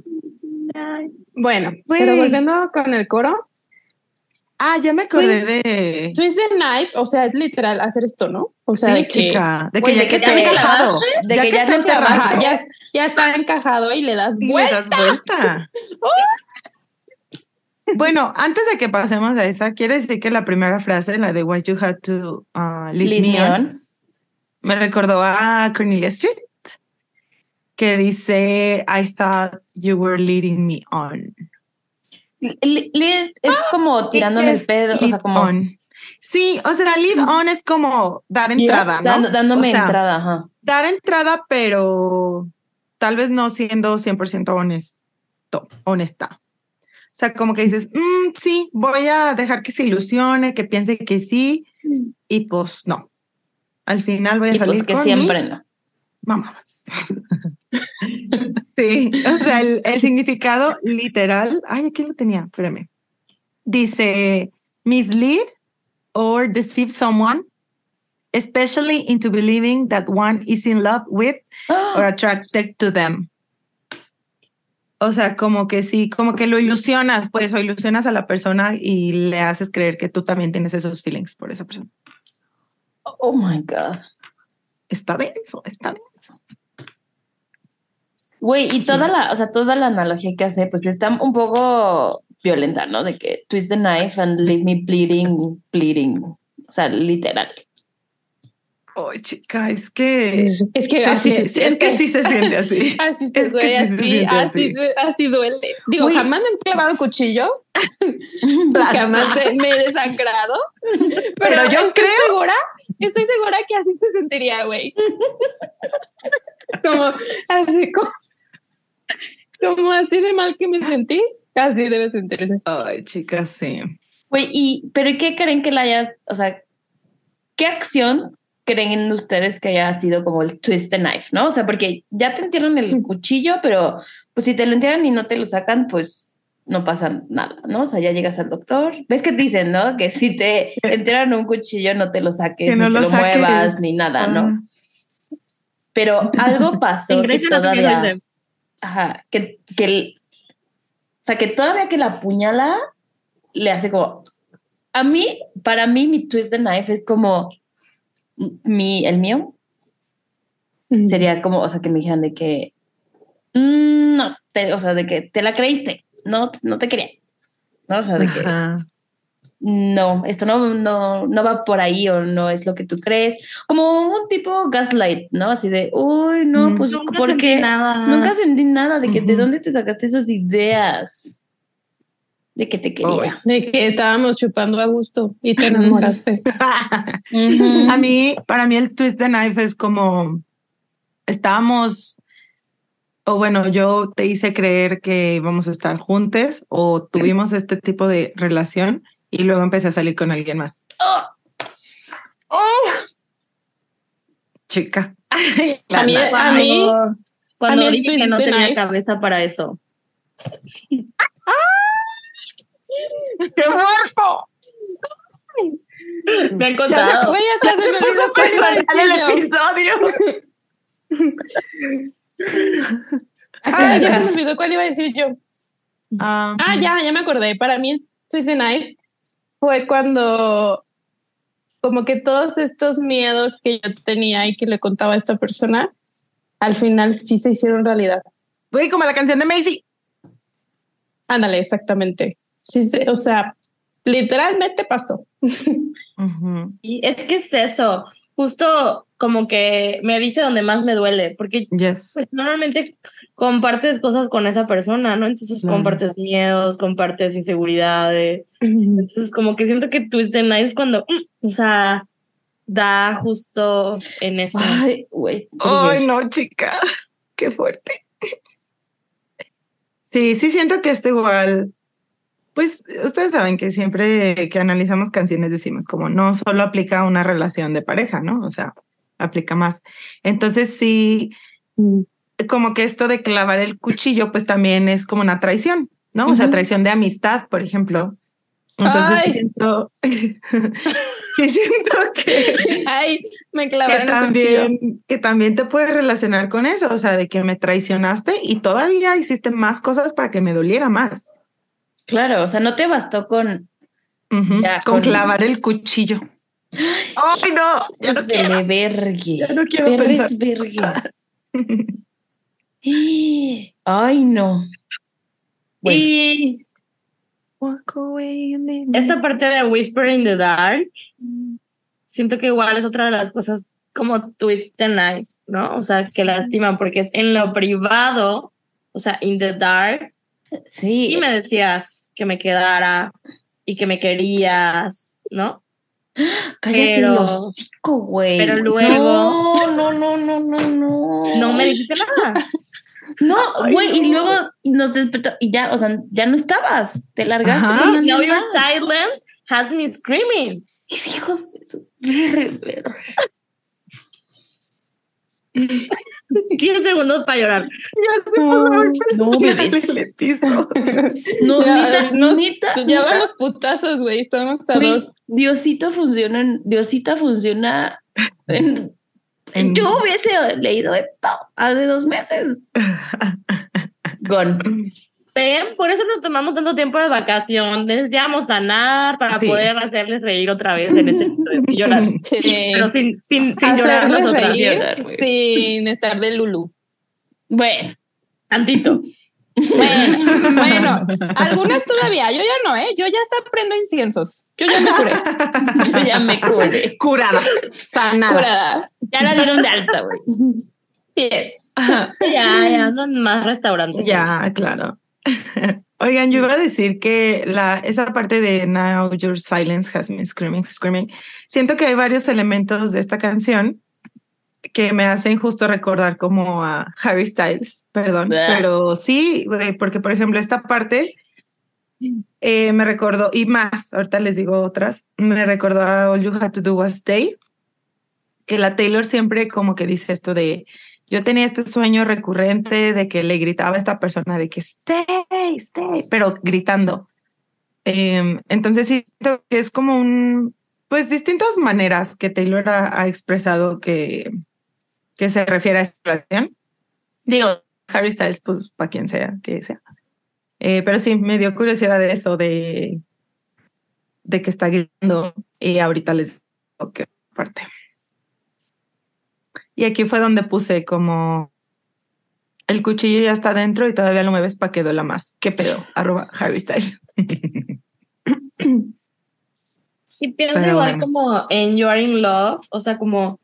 Bueno, Güey. pero volviendo con el coro, Ah, ya me acordé Pues, de. Twist the Knife, o sea, es literal hacer esto, ¿no? O sea, sí, de que, chica. De que ya de que que está ya encajado. de que ya está no te vas, encajado. Ya, ya está encajado y le das Y le vuelta. das vuelta. [laughs] bueno, antes de que pasemos a esa, quiero decir que la primera frase, la de Why You Had to uh, Leave, Me me On, on. Me recordó a Cornelia Street, que dice, I thought you were leading me on. Lead es como tirándome el pedo, o sea, como on. Sí, o sea, lead on es como dar entrada, ¿no? dando- dándome O sea, entrada, ajá. dar entrada, pero tal vez no siendo 100% honesto, honesta. O sea, como que dices, "Mm, sí, voy a dejar que se ilusione, que piense que sí, y pues no. Al final voy a Y salir pues que con siempre mis no. mamadas. [laughs] sí, o sea, el, el significado literal, ay, aquí lo tenía, espérame. Dice, mislead or deceive someone, especially into believing that one is in love with or attracted to them. O sea, como que sí, como que lo ilusionas, pues, o ilusionas a la persona y le haces creer que tú también tienes esos feelings por esa persona. Oh my God. Está denso, está denso. Güey, y toda la, o sea, toda la analogía que hace, pues está un poco violenta, ¿no? De que twist the knife and leave me bleeding, bleeding. O sea, literal. Ay, chica, es que. Es que así, se- es que sí se siente así. Así se sí se así, así, duele. Digo, Güey. jamás me he clavado un cuchillo, [laughs] jamás me he desangrado, pero, Pero yo creo- segura, estoy segura que así se sentiría, güey. como, así como, como así de mal que me sentí, así debe sentirse. Ay, chica, sí. Güey, y, pero ¿y qué creen que la haya, o sea, qué acción creen ustedes que haya sido como el twist the knife, ¿no? O sea, porque ya te entierran el cuchillo, pero pues si te lo entierran y no te lo sacan, pues no pasa nada, ¿no? O sea, ya llegas al doctor. ¿Ves que dicen, no? Que si te [laughs] entierran un cuchillo, no te lo saques, Que no ni te lo lo saques. muevas, ni nada, ¿no? Pero algo [laughs] pasó que todavía... lo. Ajá, que, que el- o sea, que todavía que la apuñala, le hace como, a mí, para mí, mi twist the knife es como, mi, el mío, sería como, o sea, que me dijeran de que, "Mm, no, te- o sea, de que te la creíste, no, no te quería, ¿no? O sea, de que, no, esto no, no, no va por ahí o no es lo que tú crees, como un tipo gaslight, ¿no? Así de, uy, no, Mm. pues, Nunca ¿por sentí qué? nada. Nunca sentí nada de que de dónde te sacaste esas ideas de que te quería. De que estábamos chupando a gusto y te [laughs] enamoraste. [laughs] A mí, para mí el twist the knife es como estábamos, o bueno, yo te hice creer que íbamos a estar juntos o tuvimos este tipo de relación y luego empecé a salir con alguien más. Chica. La A mí- neta. a mí- Cuando a mí el dije que no tenía cabeza para eso. [laughs] ¡Qué muerto! Me han Ya contado. Hasta se me puso olvidó cuál iba a personal el episodio. [laughs] Ah, ya se me olvidó cuál iba a decir yo. Ah, Ah, ya, ya me acordé. Para mí, the Knife fue cuando como que todos estos miedos que yo tenía y que le contaba a esta persona, al final sí se hicieron realidad. Güey, como la canción de Macy. Ándale, exactamente. Sí, sí, o sea, literalmente pasó. [laughs] Y es que es eso. Justo como que me dice donde más me duele, porque Yes. pues, normalmente compartes cosas con esa persona, ¿no? Entonces Claro. compartes miedos, compartes inseguridades. Entonces como que siento que Twist the Knife cuando, mm, o sea, da justo en eso. Ay, güey. Ay, no, chica. Qué fuerte. Sí, sí siento que esto igual Pues ustedes saben que siempre que analizamos canciones decimos como no solo aplica a una relación de pareja, ¿no? O sea, aplica más. Entonces sí, como que esto de clavar el cuchillo, pues también es como una traición, ¿no? O sea, traición de amistad, por ejemplo. Entonces Ay. siento, [laughs] que, Ay, me que clavaron el cuchillo. también, que también te puedes relacionar con eso, o sea, de que me traicionaste y todavía hiciste más cosas para que me doliera más. Claro, o sea, no te bastó con Ujú, Ya, con, con- clavar el cuchillo. Ay, no, ya no quiero. Vergue. Ya no quiero Perres vergues. [laughs] Ay, no. Bueno. Y Walk away in the esta parte de Whisper in the Dark, siento que igual es otra de las cosas como twist the knife, ¿no? O sea, que lastiman porque es en lo privado, o sea, in the dark, Sí. y me decías que me quedara y que me querías, ¿no? Cállate pero- el hocico, güey. pero luego- No, no, no, no, no, no. No me dijiste nada. No, güey, y no. luego nos despertó y ya, o sea, ya no estabas. Te largaste. Ajá. alguien Now your silence has me screaming. Hijos de su [laughs] [laughs] verga. 15 segundos para llorar. No, bebés. el piso. [laughs] No, Ya, no, Ya van los putazos, güey. Estamos a dos. Diosito funciona, en- Diosita funciona. en- [laughs] En- Yo hubiese leído esto hace dos meses. Gone. Ven, por eso nos tomamos tanto tiempo de vacación. Necesitábamos sanar para Sí. poder hacerles reír otra vez en este episodio. Y llorar. [laughs] Sí. Pero sin, sin, sin llorar nosotras. reír llorar, sin estar de Lulu. Bueno, Tantito. Bueno, bueno, algunas todavía. Yo ya no, ¿eh? Yo ya hasta prendo inciensos. Yo ya me curé. [laughs] yo ya me curé. Curada, sanada. Curada. Ya la dieron de alta, güey. Ya, ya andan más restaurantes. Ya, claro. Oigan, yo iba a decir que la, esa parte de Now Your Silence Has Me Screaming, Screaming, siento que hay varios elementos de esta canción que me hacen justo recordar como a Harry Styles, perdón, Blah. pero sí, porque por ejemplo esta parte eh, me recordó, y más, ahorita les digo otras, me recordó a All You Had to Do Was Stay, que la Taylor siempre como que dice esto de, yo tenía este sueño recurrente de que le gritaba a esta persona de que stay, stay, pero gritando. Em, entonces siento que es como un, pues distintas maneras que Taylor ha, ha expresado que, que se refiere a esta relación. Digo, Harry Styles, pues para quien sea, que sea. Eh, pero sí, me dio curiosidad de eso, de, de que está gritando y ahorita les digo qué parte. Y aquí fue donde puse como el cuchillo ya está dentro y todavía lo mueves para que duela más. ¿Qué pedo? [laughs] Arroba Harry Styles. [clears throat] Y pienso Pero igual bueno. como en You Are in Love, o sea, como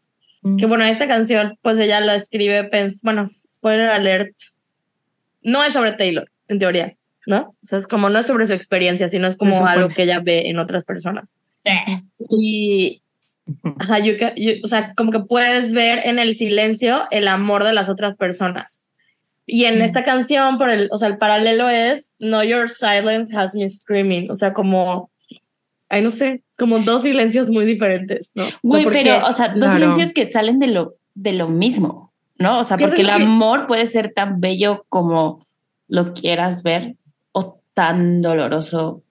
que bueno, esta canción, pues ella la escribe, pens bueno, spoiler alert, no es sobre Taylor, en teoría, ¿no? O sea, es como no es sobre su experiencia, sino es como algo que ella ve en otras personas. Y, ajá, you ca- you- o sea, como que puedes ver en el silencio el amor de las otras personas. Y en Mm. esta canción, por el, o sea, el paralelo es No Your Silence Has Me Screaming, o sea, como, ay, no sé, como dos silencios muy diferentes, ¿no? O sea, Güey, pero, o sea, dos Claro. silencios que salen de lo, de lo mismo, ¿no? O sea, porque el que- amor puede ser tan bello como lo quieras ver o tan doloroso.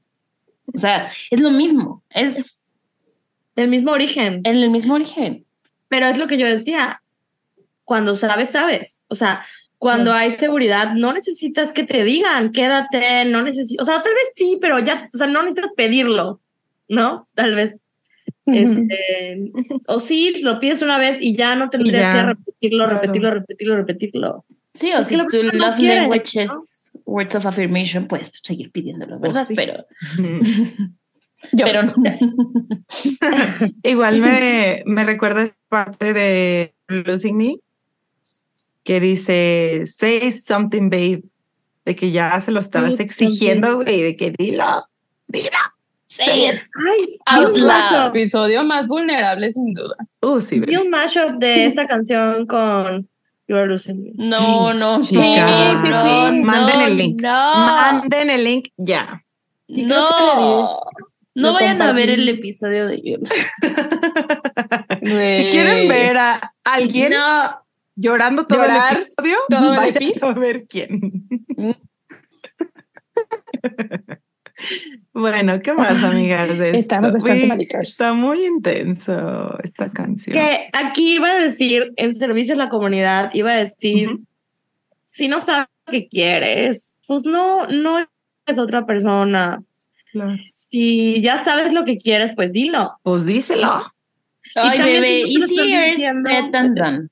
O sea, es lo mismo, es el mismo origen. en el mismo origen. Pero es lo que yo decía, cuando sabes, sabes. O sea, cuando hay seguridad, no necesitas que te digan, quédate, no necesitas, o sea, tal vez sí, pero ya, o sea, no necesitas pedirlo, ¿no? Tal vez. Este, o sí, lo pides una vez y ya no tendrías ya, que repetirlo, claro. repetirlo, repetirlo, repetirlo. Sí, o si tu no love quiere, language ¿no? es words of affirmation, puedes seguir pidiéndolo, ¿verdad? sí. Pero, [laughs] Yo. pero [laughs] Igual me, me recuerda parte de Losing Me que dice, say something, babe, de que ya se lo estabas Say exigiendo, güey, de que dilo, dilo. say it. Ay, Out loud. mashup, Episodio más vulnerable, sin duda. Uh, sí, vi un mashup de esta canción con You Are Losing Me. No, no, Chica. no, Sí, sí, no, sí. Manden no, el link. No. Manden el link ya. Y creo que No, no lo vayan a ver el episodio de Viola. [laughs] Si quieren ver a alguien No, llorando todo Llorar el episodio, todo el epi. a ver quién. [laughs] bueno, ¿qué más, amigas? de [laughs] esto? Estamos bastante Uy, malitas. Está muy intenso esta canción. Que aquí iba a decir, en servicio a la comunidad, iba a decir, si no sabes lo que quieres, pues no, no es otra persona. Claro. Si ya sabes lo que quieres, pues dilo. Pues díselo. Ay, también bebé, easier diciendo- said than done.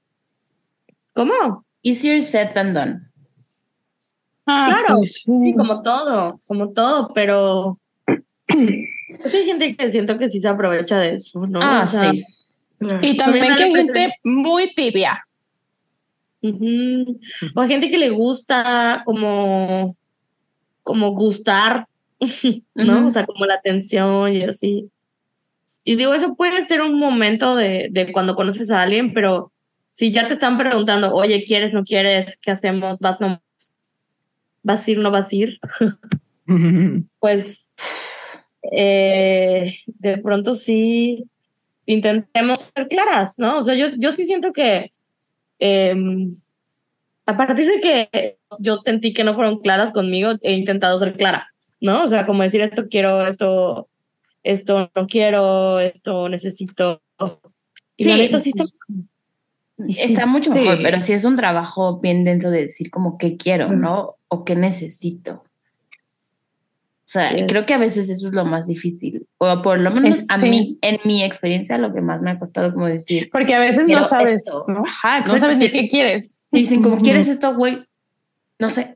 ¿Cómo? Easier said than done. Ah, Claro, pues, sí, como todo, como todo, pero [clears throat] pues hay gente que siento que sí se aprovecha de eso, ¿no? Ah, O sea, sí. Claro. Y también que hay gente muy tibia. O hay gente que le gusta como, como gustar, [laughs] ¿no? Ujú. O sea, como la atención y así. Y digo, eso puede ser un momento de, de cuando conoces a alguien, pero si ya te están preguntando, oye, ¿quieres, no quieres? ¿Qué hacemos? ¿Vas, no? ¿Vas a ir, no vas a ir? [laughs] pues eh, de pronto sí intentemos ser claras, ¿no? O sea, yo, yo sí siento que eh, a partir de que yo sentí que no fueron claras conmigo, he intentado ser clara, ¿no? O sea, como decir esto quiero, esto, esto no quiero, esto necesito. Y la Sí. neta sí está Está [laughs] mucho mejor, Sí. pero sí es un trabajo bien denso de decir como qué quiero. ¿no? O qué necesito. O sea, Yes. creo que a veces eso es lo más difícil. O por lo menos Es- a sí. mí, en mi experiencia, lo que más me ha costado como decir. Porque a veces no sabes, esto. ¿no? Ajá, No sabes ni qué quieres. Dicen como. ¿quieres esto, güey? No sé.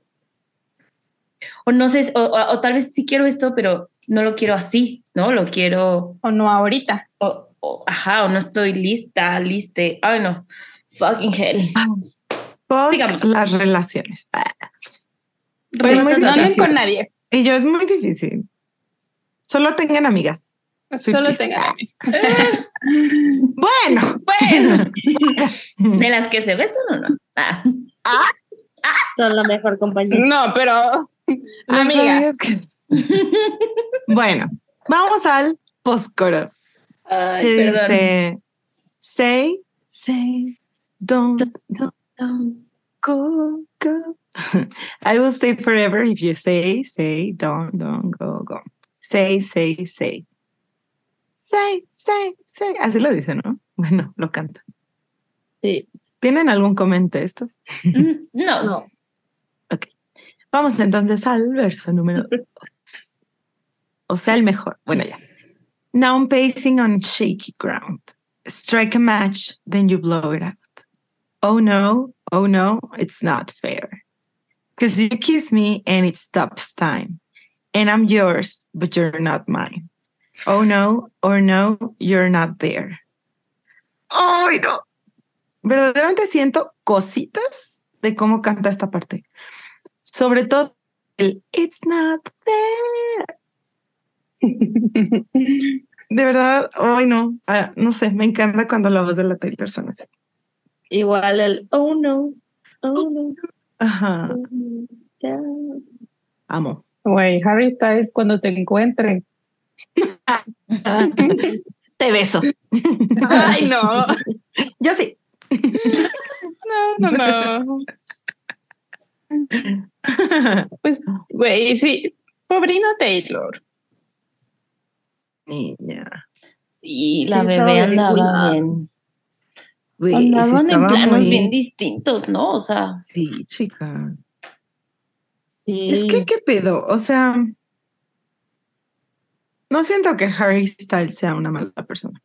O no sé, o, o- o tal vez sí quiero esto, pero no lo quiero así, ¿no? Lo quiero, O no ahorita. o, o- ajá, o no estoy lista, liste. Ay, no. Fucking hell. Digamos. las relaciones. Ah, Pues muy no anden con nadie. Y yo es muy difícil. Solo tengan amigas. Soy Solo tengan. [laughs] Bueno. Bueno, [laughs] de las que se besan o no. Ah. son la mejor compañía. No, pero amigas. [laughs] bueno, vamos al postcoro. Ay, Que perdón. dice: Say, say, don't, don't go, go. [laughs] I will stay forever if you say, say, don't, don't go, go. Say, say, say. Say, say, say. Así lo dice, ¿no? [laughs] Bueno, lo canta. Sí. ¿Tienen algún comentario esto? Mm, No, No. Vamos entonces al verso número dos. O sea, el mejor. Bueno, ya. Now I'm pacing on shaky ground. Strike a match, then you blow it out. Oh no, oh no, it's not fair. Because you kiss me and it stops time. And I'm yours, but you're not mine. Oh no, or no, you're not there. Ay, no. Verdaderamente siento cositas de cómo canta esta parte. Sobre todo el It's not there. [laughs] De verdad, ay no, ah, no sé, me encanta cuando la voz de la Taylor suena así. Igual el oh no, oh no. Ajá, oh no, amo. Güey, Harry Styles cuando te encuentren. [laughs] Te beso. Ay, no. Yo sí. No, no, no. [laughs] [laughs] Pues, güey, sí. Pobrina Taylor. Niña. Sí, la Sí, bebé andaba bien. Andaban en planos muy- bien distintos, ¿no? O sea, Sí, chica. Sí. Es que, ¿qué pedo? O sea, no siento que Harry Styles sea una mala persona.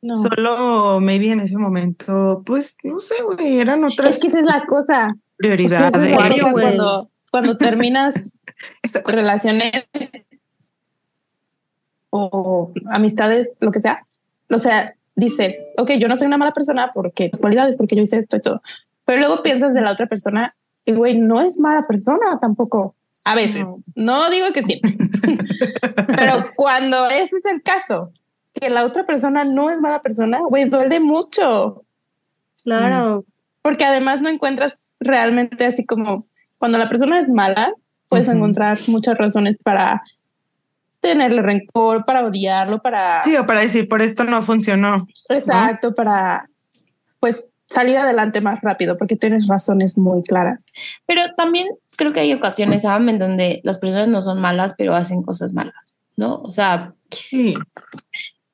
No. Solo, maybe en ese momento, pues, no sé, güey, eran otras Es que esa es la cosa. O sea, prioridades. esa es la Wario, cosa güey. cuando, cuando terminas [laughs] relaciones o amistades, lo que sea. O sea, dices, ok, yo no soy una mala persona porque cualidades, porque yo hice esto y todo. Pero luego piensas de la otra persona y, güey, no es mala persona tampoco. A veces. No, digo que sí. [laughs] Pero cuando ese es el caso, que la otra persona no es mala persona, güey, duele mucho. Claro. Porque además no encuentras realmente así como cuando la persona es mala, puedes encontrar muchas razones para tenerle rencor, para odiarlo, para... Sí, o para decir, por esto no funcionó. Exacto, para pues salir adelante más rápido, porque tienes razones muy claras. Pero también creo que hay ocasiones, ¿saben? En donde las personas no son malas, pero hacen cosas malas, ¿no? O sea, Sí.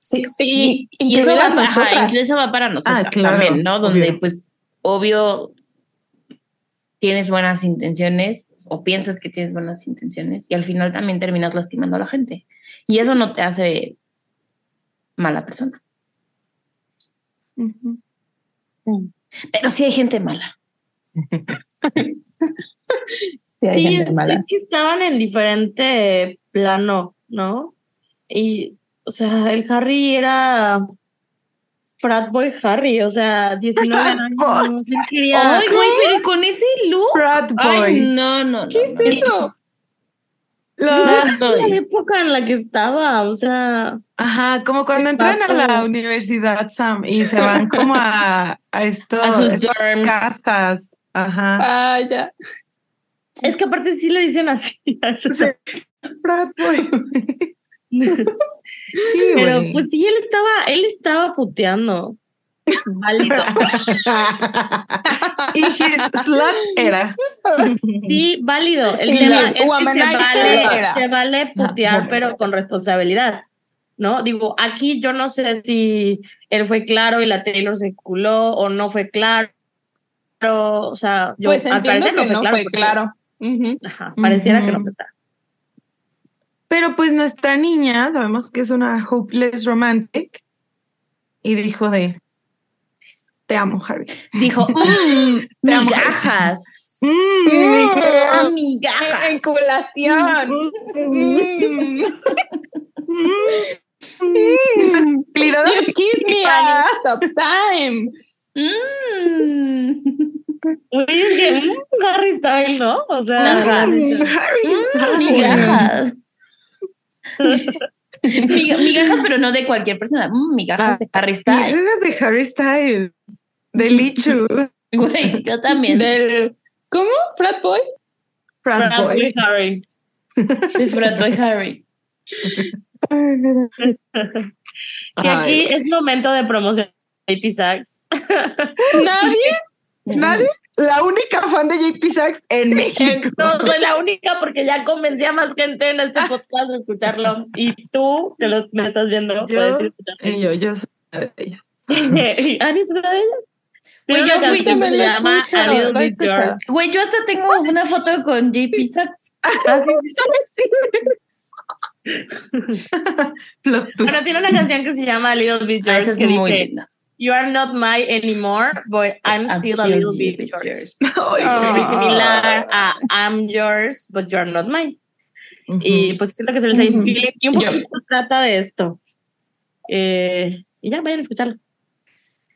Sí, y, y, y eso, va, ajá, nosotras. incluso va para nosotros Ah, claro, también, ¿no? Donde, obvio. pues, obvio, tienes buenas intenciones o piensas que tienes buenas intenciones y al final también terminas lastimando a la gente. Y eso no te hace mala persona. Pero sí hay gente mala. [laughs] Sí, hay Sí, gente es, mala. es que estaban en diferente plano, ¿no? Y, o sea, el Harry era frat boy Harry, o sea, 19 Frat [laughs] años. Ay, güey, pero ¿y con ese look? Frat Ay, boy. no, no, no. ¿Qué es no. eso? Boy. la época en la que estaba, o sea, Ajá, como cuando entran a la universidad, Sam, y se van como a, a estos, A sus estas dorms. casas. Ajá. Ah, ya. es que aparte sí le dicen así. Frat boy. [laughs] Sí, Pero pues sí, él estaba, él estaba puteando. Válido. [laughs] y his slut era. Sí, válido. El Sí, tema es que se vale, se vale putear, pero con responsabilidad. ¿No? Digo, aquí yo no sé si él fue claro y la Taylor se culó o no fue claro. O sea, yo Pues al parecer que no fue porque- claro. Ajá, pareciera que no fue claro. Pero pues nuestra niña, sabemos que es una hopeless romantic, y dijo de, te amo, Harry. Dijo, mmm, [laughs] Te amo, migajas. Mm, Ah, migajas. Enculación. Mm. mm. Tranquilidad. You kiss me and it stops time. Mm. Oye, es que Harry Style, ¿no? O sea, Harry Mm, Styles. migajas. [laughs] Miga- migajas, pero no de cualquier persona. Mm, migajas de Harry Styles. Migajas de Harry Styles. De [laughs] Lichu. Güey, yo también. Del, ¿Cómo? ¿Frat boy? Frat Frat boy. boy Harry. De Frat Boy Harry. [laughs] Que aquí es momento de promoción de AP Sachs. Nadie. Nadie. La única fan de JP Sachs en México. No soy la única porque ya convencí a más gente en este podcast de escucharlo. Y tú, que lo, me estás viendo, Yo, Y yo, yo soy una de ellas. escucharlo. [laughs] ¿Y Ani es una de ellas? Güey, yo fui- también lo escucho. Güey, yo hasta tengo una foto con JP Sachs. [laughs] [laughs] Twist. Bueno, tiene una canción que se llama A Little Bit Ah, Yours. esa es que muy dice, linda. You are not mine anymore, but I'm, still, a little bit yours. Ah. [laughs] similar a I'm yours, but you are not mine. Y pues siento que es el same Ujú. feeling. Y un Yo. poquito trata de esto. Eh, y ya vayan a escucharlo.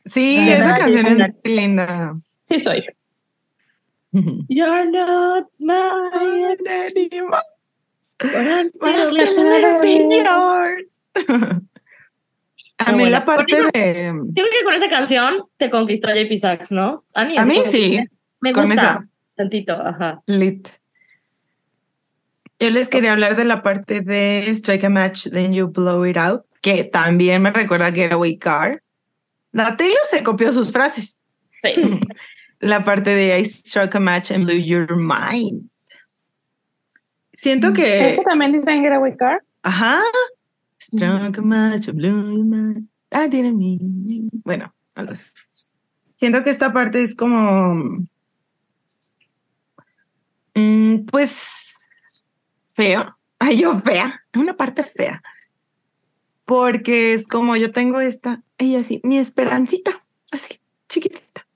Sí, De esa verdad, canción es muy linda. Sí soy. You're not mine Anymore. but I'm still still yours. [laughs] A Pero mí la parte con de... Siento que con esa canción te conquistó JP Sachs, ¿no? Ani, A mí como sí, que Me con gusta esa. tantito, ajá. Lit. Yo les quería hablar de la parte de Strike a Match, Then You Blow It Out, que también me recuerda a Getaway Car. La Taylor se copió sus frases. Sí. [laughs] La parte de I struck a match and blew your mind. Siento que... ¿Eso también dice en Getaway Car? Ajá. Struck a match and blew your mind. I didn't mean... Bueno, algo así. Siento que esta parte es como... mm, pues... Feo. Ay, yo fea. Una parte fea. Porque es como yo tengo esta, ella así, mi esperancita, así, chiquitita,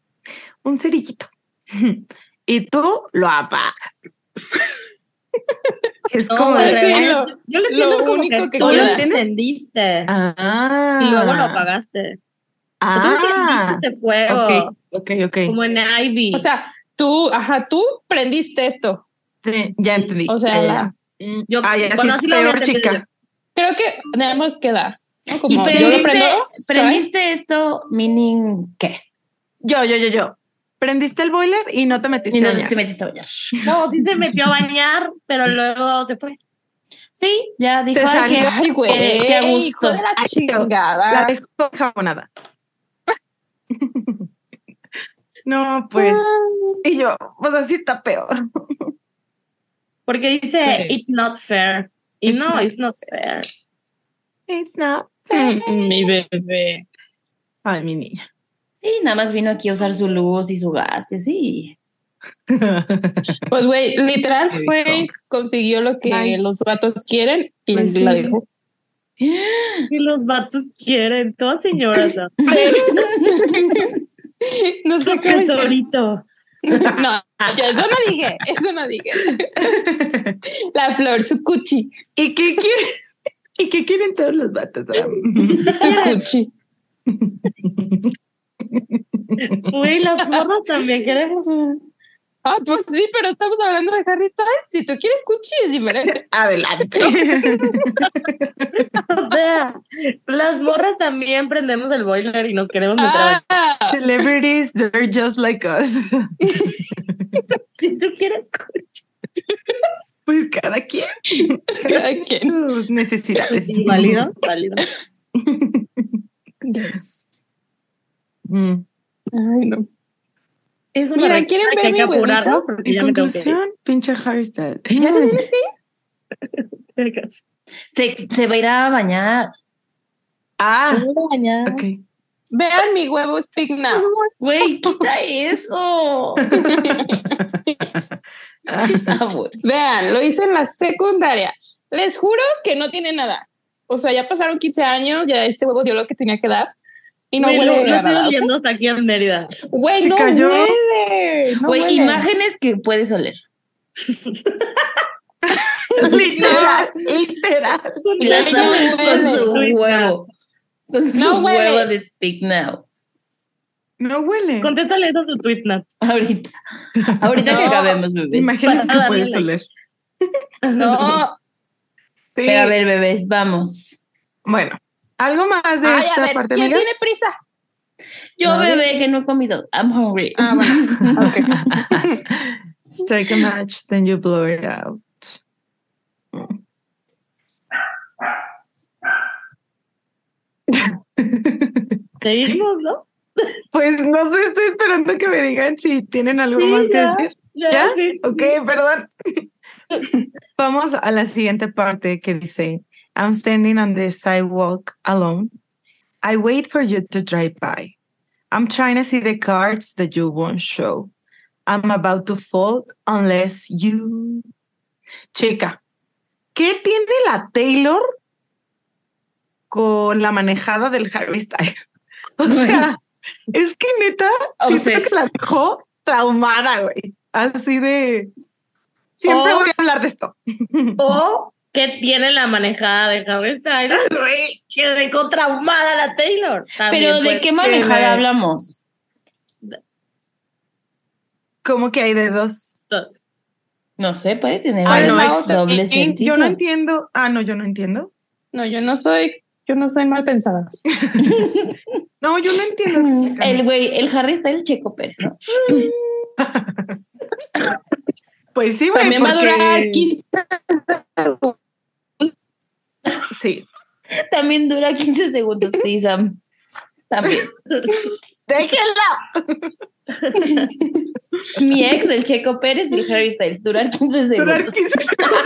un cerillito. [laughs] Y tú lo apagas. [laughs] es No, como de, sí, yo- lo- yo lo lo entiendo como único que, que tú lo entendiste ah, y luego lo apagaste. Ah, tú fuego, ok, ok, ok. como en Ivy. O sea, tú, ajá, tú prendiste esto. Sí, ya entendí. O sea, ya, la-. Mm, Yo- ah, ya, sí, lo había peor chica. Creo que tenemos que dar. ¿no? Como ¿Y yo lo prendiste, prendo, prendiste esto, meaning qué? Yo, yo, yo, yo. Prendiste el boiler y no te metiste Y no a bañar. te metiste a bañar. No, sí se metió a bañar, pero luego se fue. Sí, ya dijo Te "Ay, salió. que, Ay, güey, que- que a hijo gusto. de la Ay, chingada. La dejó jabonada. [laughs] no, pues. Y yo, pues así está peor. Porque dice, Sí. it's not fair. Y It's no, not it's not fair. It's not. Mm, Mi bebé. Ay, mi niña. Sí, nada más vino aquí a usar su luz y su gas y así. [laughs] Pues, güey, literal ¿Qué fue, consiguió lo que Ay. los vatos quieren y Pues sí. la dejó. [gasps] Y los vatos quieren, todas señoras. [laughs] ¿no? No [laughs] sé qué tesorito. No, yo eso no dije, eso no dije. La flor, su cuchi, ¿Y qué quieren? ¿Y qué quieren todos los vatos? su cuchi. [laughs] Uy, las morras también queremos. Ah, pues sí, pero estamos hablando de Harry Styles. Si tú quieres cuchi es diferente. [laughs] Adelante. [laughs] O sea, las morras también prendemos el boiler y nos queremos meter a Ah, Celebrities, they're just like us. Si tú quieres coche. Pues cada quien. cada quien. Sus necesidades. Sí, válido, válido. Yes. Mm. Ay, no. Es una Mira, ¿quieren ver que mi huevito? En ya conclusión, pinche Harry Styles. ¿Ya te tienes que? [laughs] Se, se va a ir a bañar. Ah, Bañar. ok. Vean mi huevo Speak Now. Güey, quita eso. [laughs] Vean, lo hice en la secundaria. Les juro que no tiene nada. O sea, ya pasaron 15 años, ya este huevo dio lo que tenía que dar. Y no huele estoy nada. oliendo hasta aquí en Mérida. Güey, no huele. No Güey, huele. imágenes que puedes oler. [laughs] literal, literal. Y no abre con huele. su huevo. Con su No huele. huevo de Speak Now. No huele. Contéstale eso a su tweet, Nat. Ahorita. [laughs] Ahorita que No. acabemos, bebés. Imagínate Para que darle puedes like. oler. No. [laughs] Sí. Pero a ver, bebés, vamos. Bueno, algo más de Ay, esta a ver, parte, ¿quién amiga. tiene prisa? Yo, bebé, que no he comido. I'm hungry. Ah, bueno. [laughs] Ok. [laughs] Strike a match, then you blow it out. [laughs] Seguimos, ¿no? Pues no sé, estoy esperando que me digan si tienen algo Sí, más ya. que decir. Ya, ¿Ya? sí. Ok, perdón. Vamos a la siguiente parte que dice, I'm standing on the sidewalk alone. I wait for you to drive by. I'm trying to see the cards that you won't show. I'm about to fall unless you... Chica, ¿qué tiene la Taylor con la manejada del Harry Styles? [laughs] O sea, [laughs] es que neta, siento que la dejó traumada, güey. Así de... Siempre Oh. voy a hablar de esto. O que tiene la manejada de Harry Styles. [laughs] Que dejó traumada la Taylor. También Pero ¿de qué manejada hablamos? ¿Cómo que hay de dos? No sé, puede tener Ah, doble sentido. Yo no entiendo. Ah, no, yo no entiendo. No, yo no soy, yo no soy mal pensada. [laughs] No, yo no entiendo. [laughs] El güey, el Harry está el Checo Pérez. ¿no? Pues sí, güey. También va a durar 15 segundos. Sí. También dura 15 segundos, sí, Sam. También. Déjenla. [laughs] Mi ex, el Checo Pérez y el Harry Styles, duran 15 Durar segundos. 15 segundos.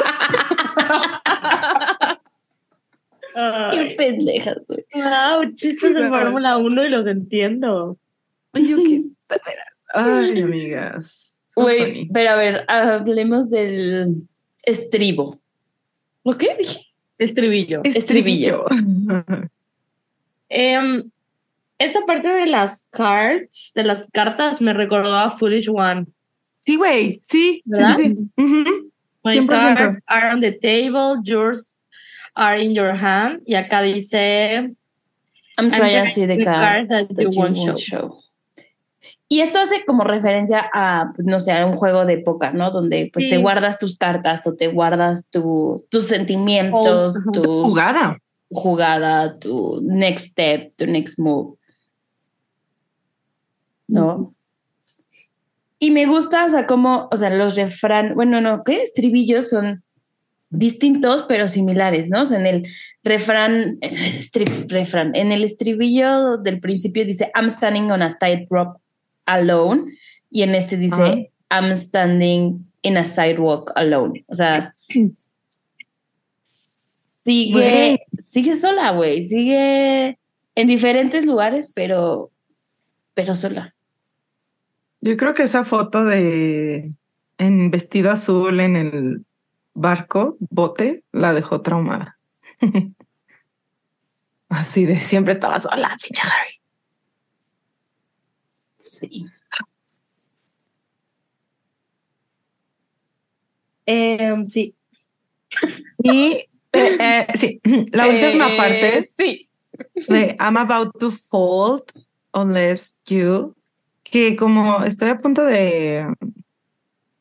[laughs] Qué pendejas, güey. wow, chistes de Fórmula 1 y los entiendo. Yo qué. [laughs] Ay, amigas. Güey, pero a ver, hablemos del estribo. ¿Lo qué dije? Estribillo. estribillo. [laughs] Em, esta parte de las cards, de las cartas, me recordó a Foolish One. Sí, güey. Sí, sí, sí. sí. Ujú. My 100%. cards are on the table, yours are in your hand. Y acá dice, I'm trying to trying see the the cards cards that, that you you won't won't show. show. Y esto hace como referencia a, pues, no sé, a un juego de póker, ¿no? Donde pues te guardas tus cartas o te guardas tu, tus sentimientos, Oh, tu Jugada. jugada, tu next step, tu next move. ¿No? Y me gusta, o sea, como, o sea, los refrán, bueno, no, ¿qué? Estribillos son distintos pero similares, ¿no? O sea, en el refrán, estri- refrán, en el estribillo del principio dice I'm standing on a tightrope alone y en este dice I'm standing in a sidewalk alone. O sea, [clears throat] sigue, sigue sola, güey, sigue en diferentes lugares, pero, pero sola. Yo creo que esa foto de en vestido azul en el barco, bote, la dejó traumada. [laughs] Así de siempre estaba sola, pinche Harry. Sí. Eh, sí. Y [laughs] eh, eh, sí, [clears throat] la última Eh, parte Sí. de I'm about to fold unless you, que como estoy a punto de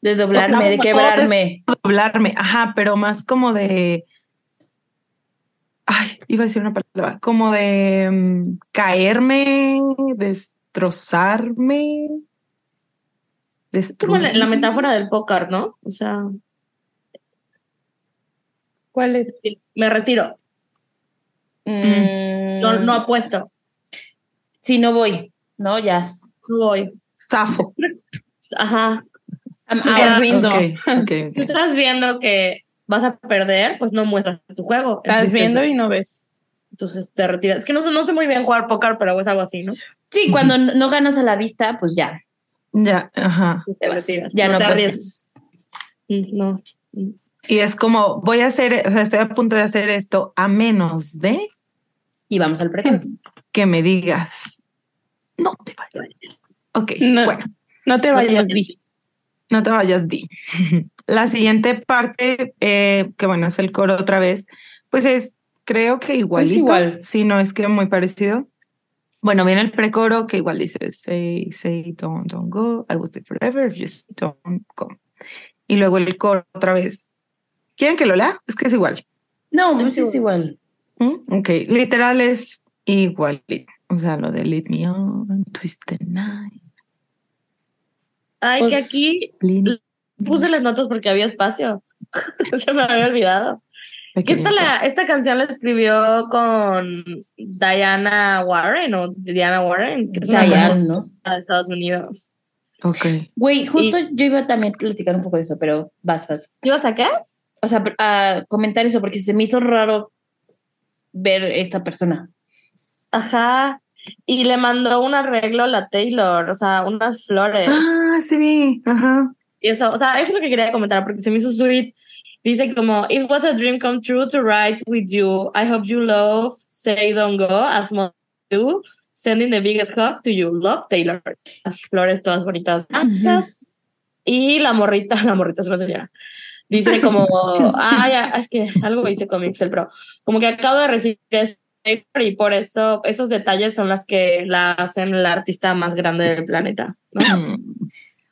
De doblarme, O sea, de quebrarme. doblarme, ajá, pero más como de, ay, iba a decir una palabra, como de mm, caerme, destrozarme. Es como la, la metáfora del póker, ¿no? O sea, ¿Cuál es? me retiro. Mm, No, no apuesto. Sí, no voy. No, ya. No voy. Zafo. Ajá. I'm out. Tú estás viendo que vas a perder, pues no muestras tu juego. Estás viendo y no ves. Entonces te retiras. Es que no, sé- no sé muy bien jugar póker, pero es algo así, ¿no? Sí, cuando no no ganas a la vista, pues ya. Ya, ajá. Te retiras. Ya no, te arriesgas. Mm, No. Y es como, voy a hacer, o sea, estoy a punto de hacer esto a menos de Y vamos al pregón. que me digas, no te vayas. Ok, No. bueno. No te No te vayas, vayas. Di. No te vayas, Di. La siguiente parte, eh, que bueno, es el coro otra vez, pues es, creo que igualito. igual. Si no es que muy parecido. Bueno, viene el precoro que igual dice, say, say, don't, don't go, I will stay forever if you say don't go. Y luego el coro otra vez. ¿Quieren que lo lea? Es que es igual. No, pues es igual. ¿Mm? Ok, literal es igual. O sea, lo de lead me on, twist the night. Ay, que Pues- aquí puse las notas porque había espacio. [laughs] Se me había olvidado. Esta, la, esta canción la escribió con Diana Warren o Diana Warren, que es famosa ¿no? de Estados Unidos. Ok. Güey, justo yo iba también a platicar un poco de eso, pero vas, vas. ¿Qué ibas a qué? O sea, a comentar eso, porque se me hizo raro ver esta persona. Ajá. Y le mandó un arreglo a la Taylor, o sea, unas flores. Ah, sí vi. Ajá. Y eso, o sea, eso es lo que quería comentar porque se me hizo sweet. Dice como, it was a dream come true to write with you. I hope you love, say don't go, as much do. Sending the biggest hug to you. Love, Taylor. Las flores todas bonitas. blancas. Y la morrita, [laughs] la morrita es una señora. Dice como, [laughs] ah, ya, es que algo hice con Mixel, pero como que acabo de recibir este y por eso esos detalles son las que la hacen la artista más grande del planeta. ¿no?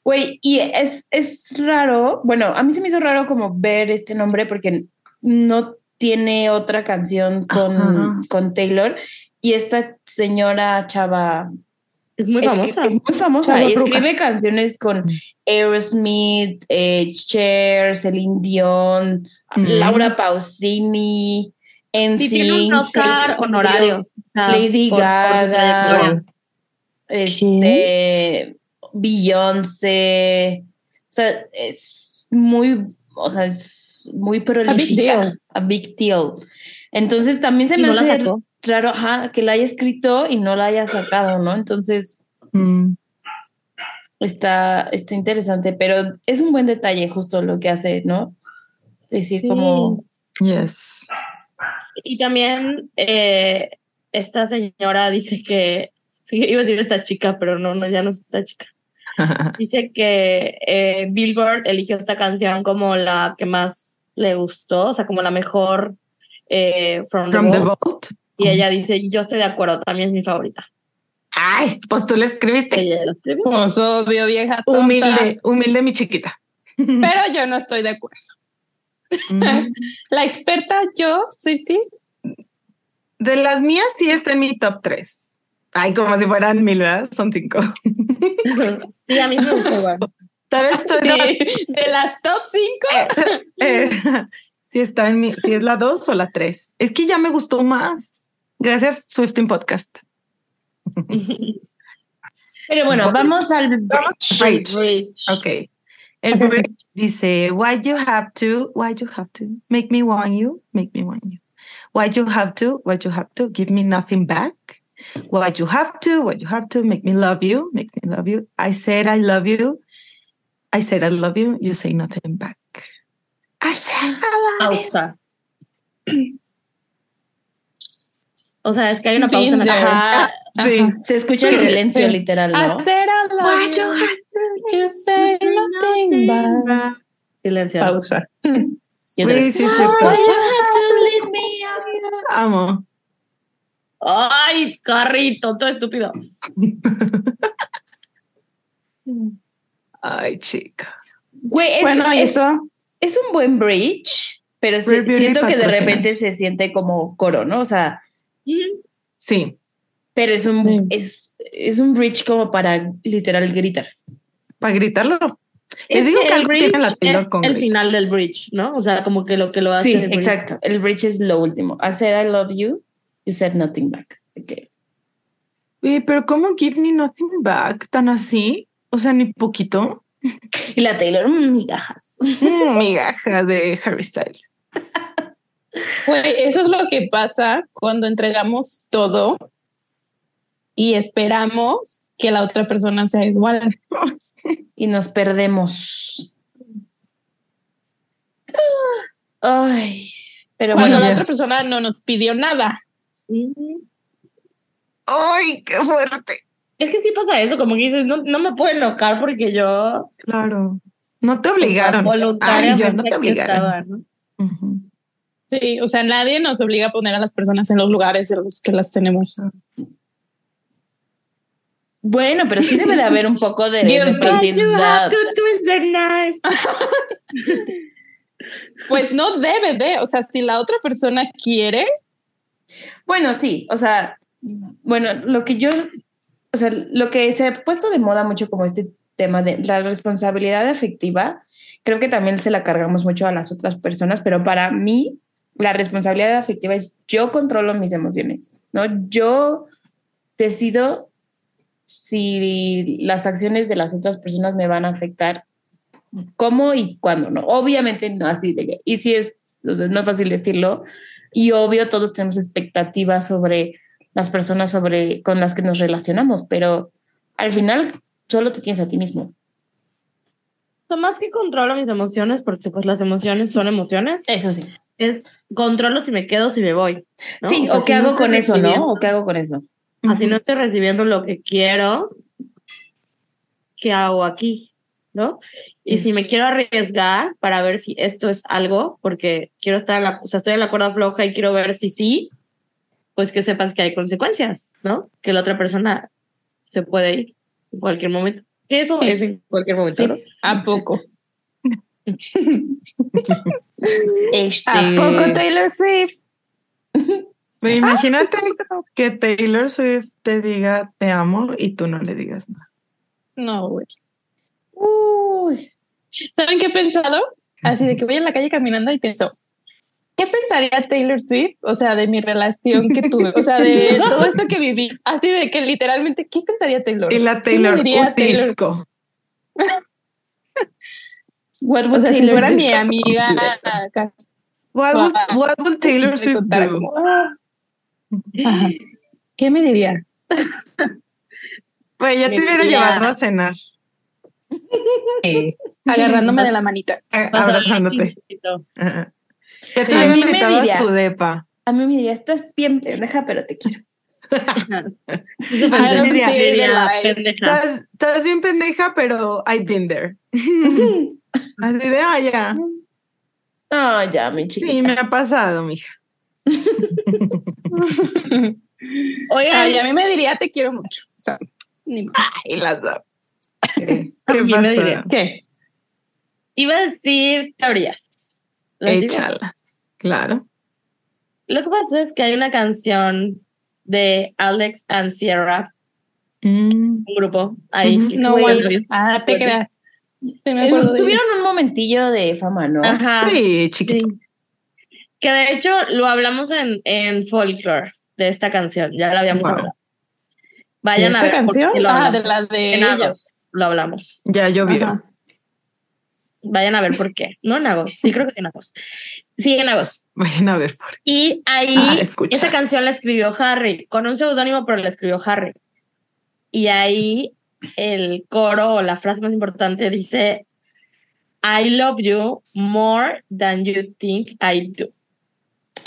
Mm. Güey, y es, es raro, bueno, a mí se me hizo raro como ver este nombre porque no tiene otra canción con, Ajá. con Taylor y esta señora chava Es muy famosa. es muy famosa y escribe canciones con Aerosmith, eh, Cher, Celine Dion, Ujú. Laura Pausini, Sí, tiene un NSYNC, Oscar honorario. Lady por- por Gaga, trayectoria. este, Beyoncé, o sea, es muy, o sea, es muy prolífica. deal. A big deal. Entonces también se me no hace raro ajá, que la haya escrito y no la haya sacado, ¿no? Entonces Mm. está, está interesante, pero es un buen detalle justo lo que hace, ¿no? Decir Sí. como, Yes. Y también eh, esta señora dice que, sí, iba a decir esta chica, pero no, no ya no es esta chica. [laughs] Dice que eh, Billboard eligió esta canción como la que más le gustó, o sea, como la mejor eh, From, From the the Vault. Y ella dice, yo estoy de acuerdo, también es mi favorita. Ay, pues tú le escribiste. Ella la escribió. Pues obvio, vieja tonta. Humilde, humilde mi chiquita. [laughs] Pero yo no estoy de acuerdo. Mm. La experta, yo, Swifty, De las mías sí está en mi top 3. Ay, como si fueran mil, ¿verdad? Son cinco. sí, a mí me gustó igual. Tal vez estoy Sí, de las top cinco. eh, [laughs] si está en mi, si es la dos o la tres. Es que ya me gustó más. Gracias, Swifting Podcast. Pero bueno, vamos al bridge. bridge. Ok. El bridge dice, why you have to, why you have to, make me want you, make me want you. Why you have to, why you have to, give me nothing back. Why you have to, why you have to, make me love you, make me love you. I said I love you. I said I love you, you say nothing back. I said I love you. Pausa. O sea, es que hay una pausa en la Binder. Ajá. Sí. Se escucha el silencio literal, ¿no? Hacer a la Why you have you say nothing back. Silencio. Pausa. Y otra Sí, vez. sí, es cierto. Why you had to leave me out? Amo. Ay, carrito, todo estúpido. Ay, chica. Güey, es, Bueno, es- eso. es un buen bridge, pero se- siento que de repente se siente como coro, ¿no? O sea, Sí, pero es un, Sí. es, es un bridge como para literal gritar. para gritarlo. Les Es digo que el algo tiene la bridge es con el grito. final del bridge, ¿no? O sea, como que lo que lo hace. Sí, el exacto. El bridge es lo último. I said I love you, you said nothing back. Ok. Oye, pero ¿cómo give me nothing back? ¿Tan así? O sea, ni poquito. Y la Taylor, mm, migajas. Mm, migaja de Harry Styles. Güey, eso es lo que pasa cuando entregamos todo y esperamos que la otra persona sea igual. Y nos perdemos. Ay, pero Cuando bueno, la ya. otra persona no nos pidió nada. ¡Ay, qué fuerte! Es que sí pasa eso, como que dices, no, no me puedo enojar porque yo Claro. No te obligaron. Ay, voluntariamente yo no te obligaron. estaba, ¿no? Ujú. Sí, o sea, nadie nos obliga a poner a las personas en los lugares en los que las tenemos. bueno, pero sí debe de haber un poco de Dios, reciprocidad. [laughs] Pues no debe de, o sea, si la otra persona quiere, Bueno, sí, o sea, bueno, lo que yo, o sea, lo que se ha puesto de moda mucho como este tema de la responsabilidad afectiva, creo que también se la cargamos mucho a las otras personas, pero para mí la responsabilidad afectiva es yo controlo mis emociones, ¿no? Yo decido si las acciones de las otras personas me van a afectar, cómo y cuándo, ¿no? Obviamente no así de que, y si es, o sea, no es fácil decirlo, y obvio todos tenemos expectativas sobre las personas sobre, con las que nos relacionamos, pero al final solo te tienes a ti mismo. O más que controlo mis emociones, porque pues las emociones son emociones, Eso sí. es controlo si me quedo, si me voy. ¿no? Sí, sea, o, qué si no hago estoy con eso, ¿no? O qué hago con eso. Así no estoy recibiendo lo que quiero, ¿qué hago aquí? ¿No? Y si me quiero arriesgar para ver si esto es algo, porque quiero estar en la, o sea, estoy en la cuerda floja y quiero ver si sí, pues que sepas que hay consecuencias, ¿no? Que la otra persona se puede ir en cualquier momento. Que eso Sí. es en cualquier momento, Sí. ¿no? ¿a poco? [laughs] Este, ¿A poco Taylor Swift? [laughs] Pero imagínate que Taylor Swift te diga te amo y tú no le digas nada. No, güey. Uy, ¿Saben qué he pensado? Así de que voy en la calle caminando y pienso, ¿qué pensaría Taylor Swift? O sea, de mi relación que [laughs] tuve, o sea, de todo esto que viví. Así de que literalmente, ¿qué pensaría Taylor? Y la ¿Qué Taylor, diría Taylor? utisco. [laughs] what O would sea, si Taylor fuera do? mi amiga, What would, what would Taylor me Swift do? [laughs] Ajá. ¿Qué me diría? Pues ya te Me hubiera diría- llevado a cenar, Agarrándome de la manita. abrazándote. Ajá. Ya te A mí me invitado diría- a su depa. A mí me diría, estás bien pendeja, pero te quiero. [laughs] Diría- Diría. Estás, estás bien pendeja, pero I've been there. [laughs] Así de, ah, ya. No, ya, mi chiquita. Sí, me ha pasado, mija. [laughs] Oigan, Ay, a mí me diría, te quiero mucho. O sea, ni más. Ay, las dos. ¿Qué, A qué diría, pasa? ¿Qué? iba a decir teorías. Échalas. Claro. Lo que pasa es que hay una canción de Alex and Sierra, Mm. un grupo ahí. No, bueno. Ah, te creas. Sí, me acuerdo de Tuvieron un momentillo de fama, ¿no? Ajá. Sí, chiquito. Sí. Que de hecho lo hablamos en, en Folklore de esta canción, ya la habíamos Wow. hablado. ¿De Vayan a esta ver. por canción? Ah, de la de ellos. Lo hablamos. Ya llovió. Ajá. Vayan a ver por qué. No en agosto, sí creo que sí en agosto. Sí, en agosto. Vayan a ver por Y ahí, Ah, esta canción la escribió Harry, con un seudónimo, pero la escribió Harry. Y ahí el coro o la frase más importante dice, I love you more than you think I do.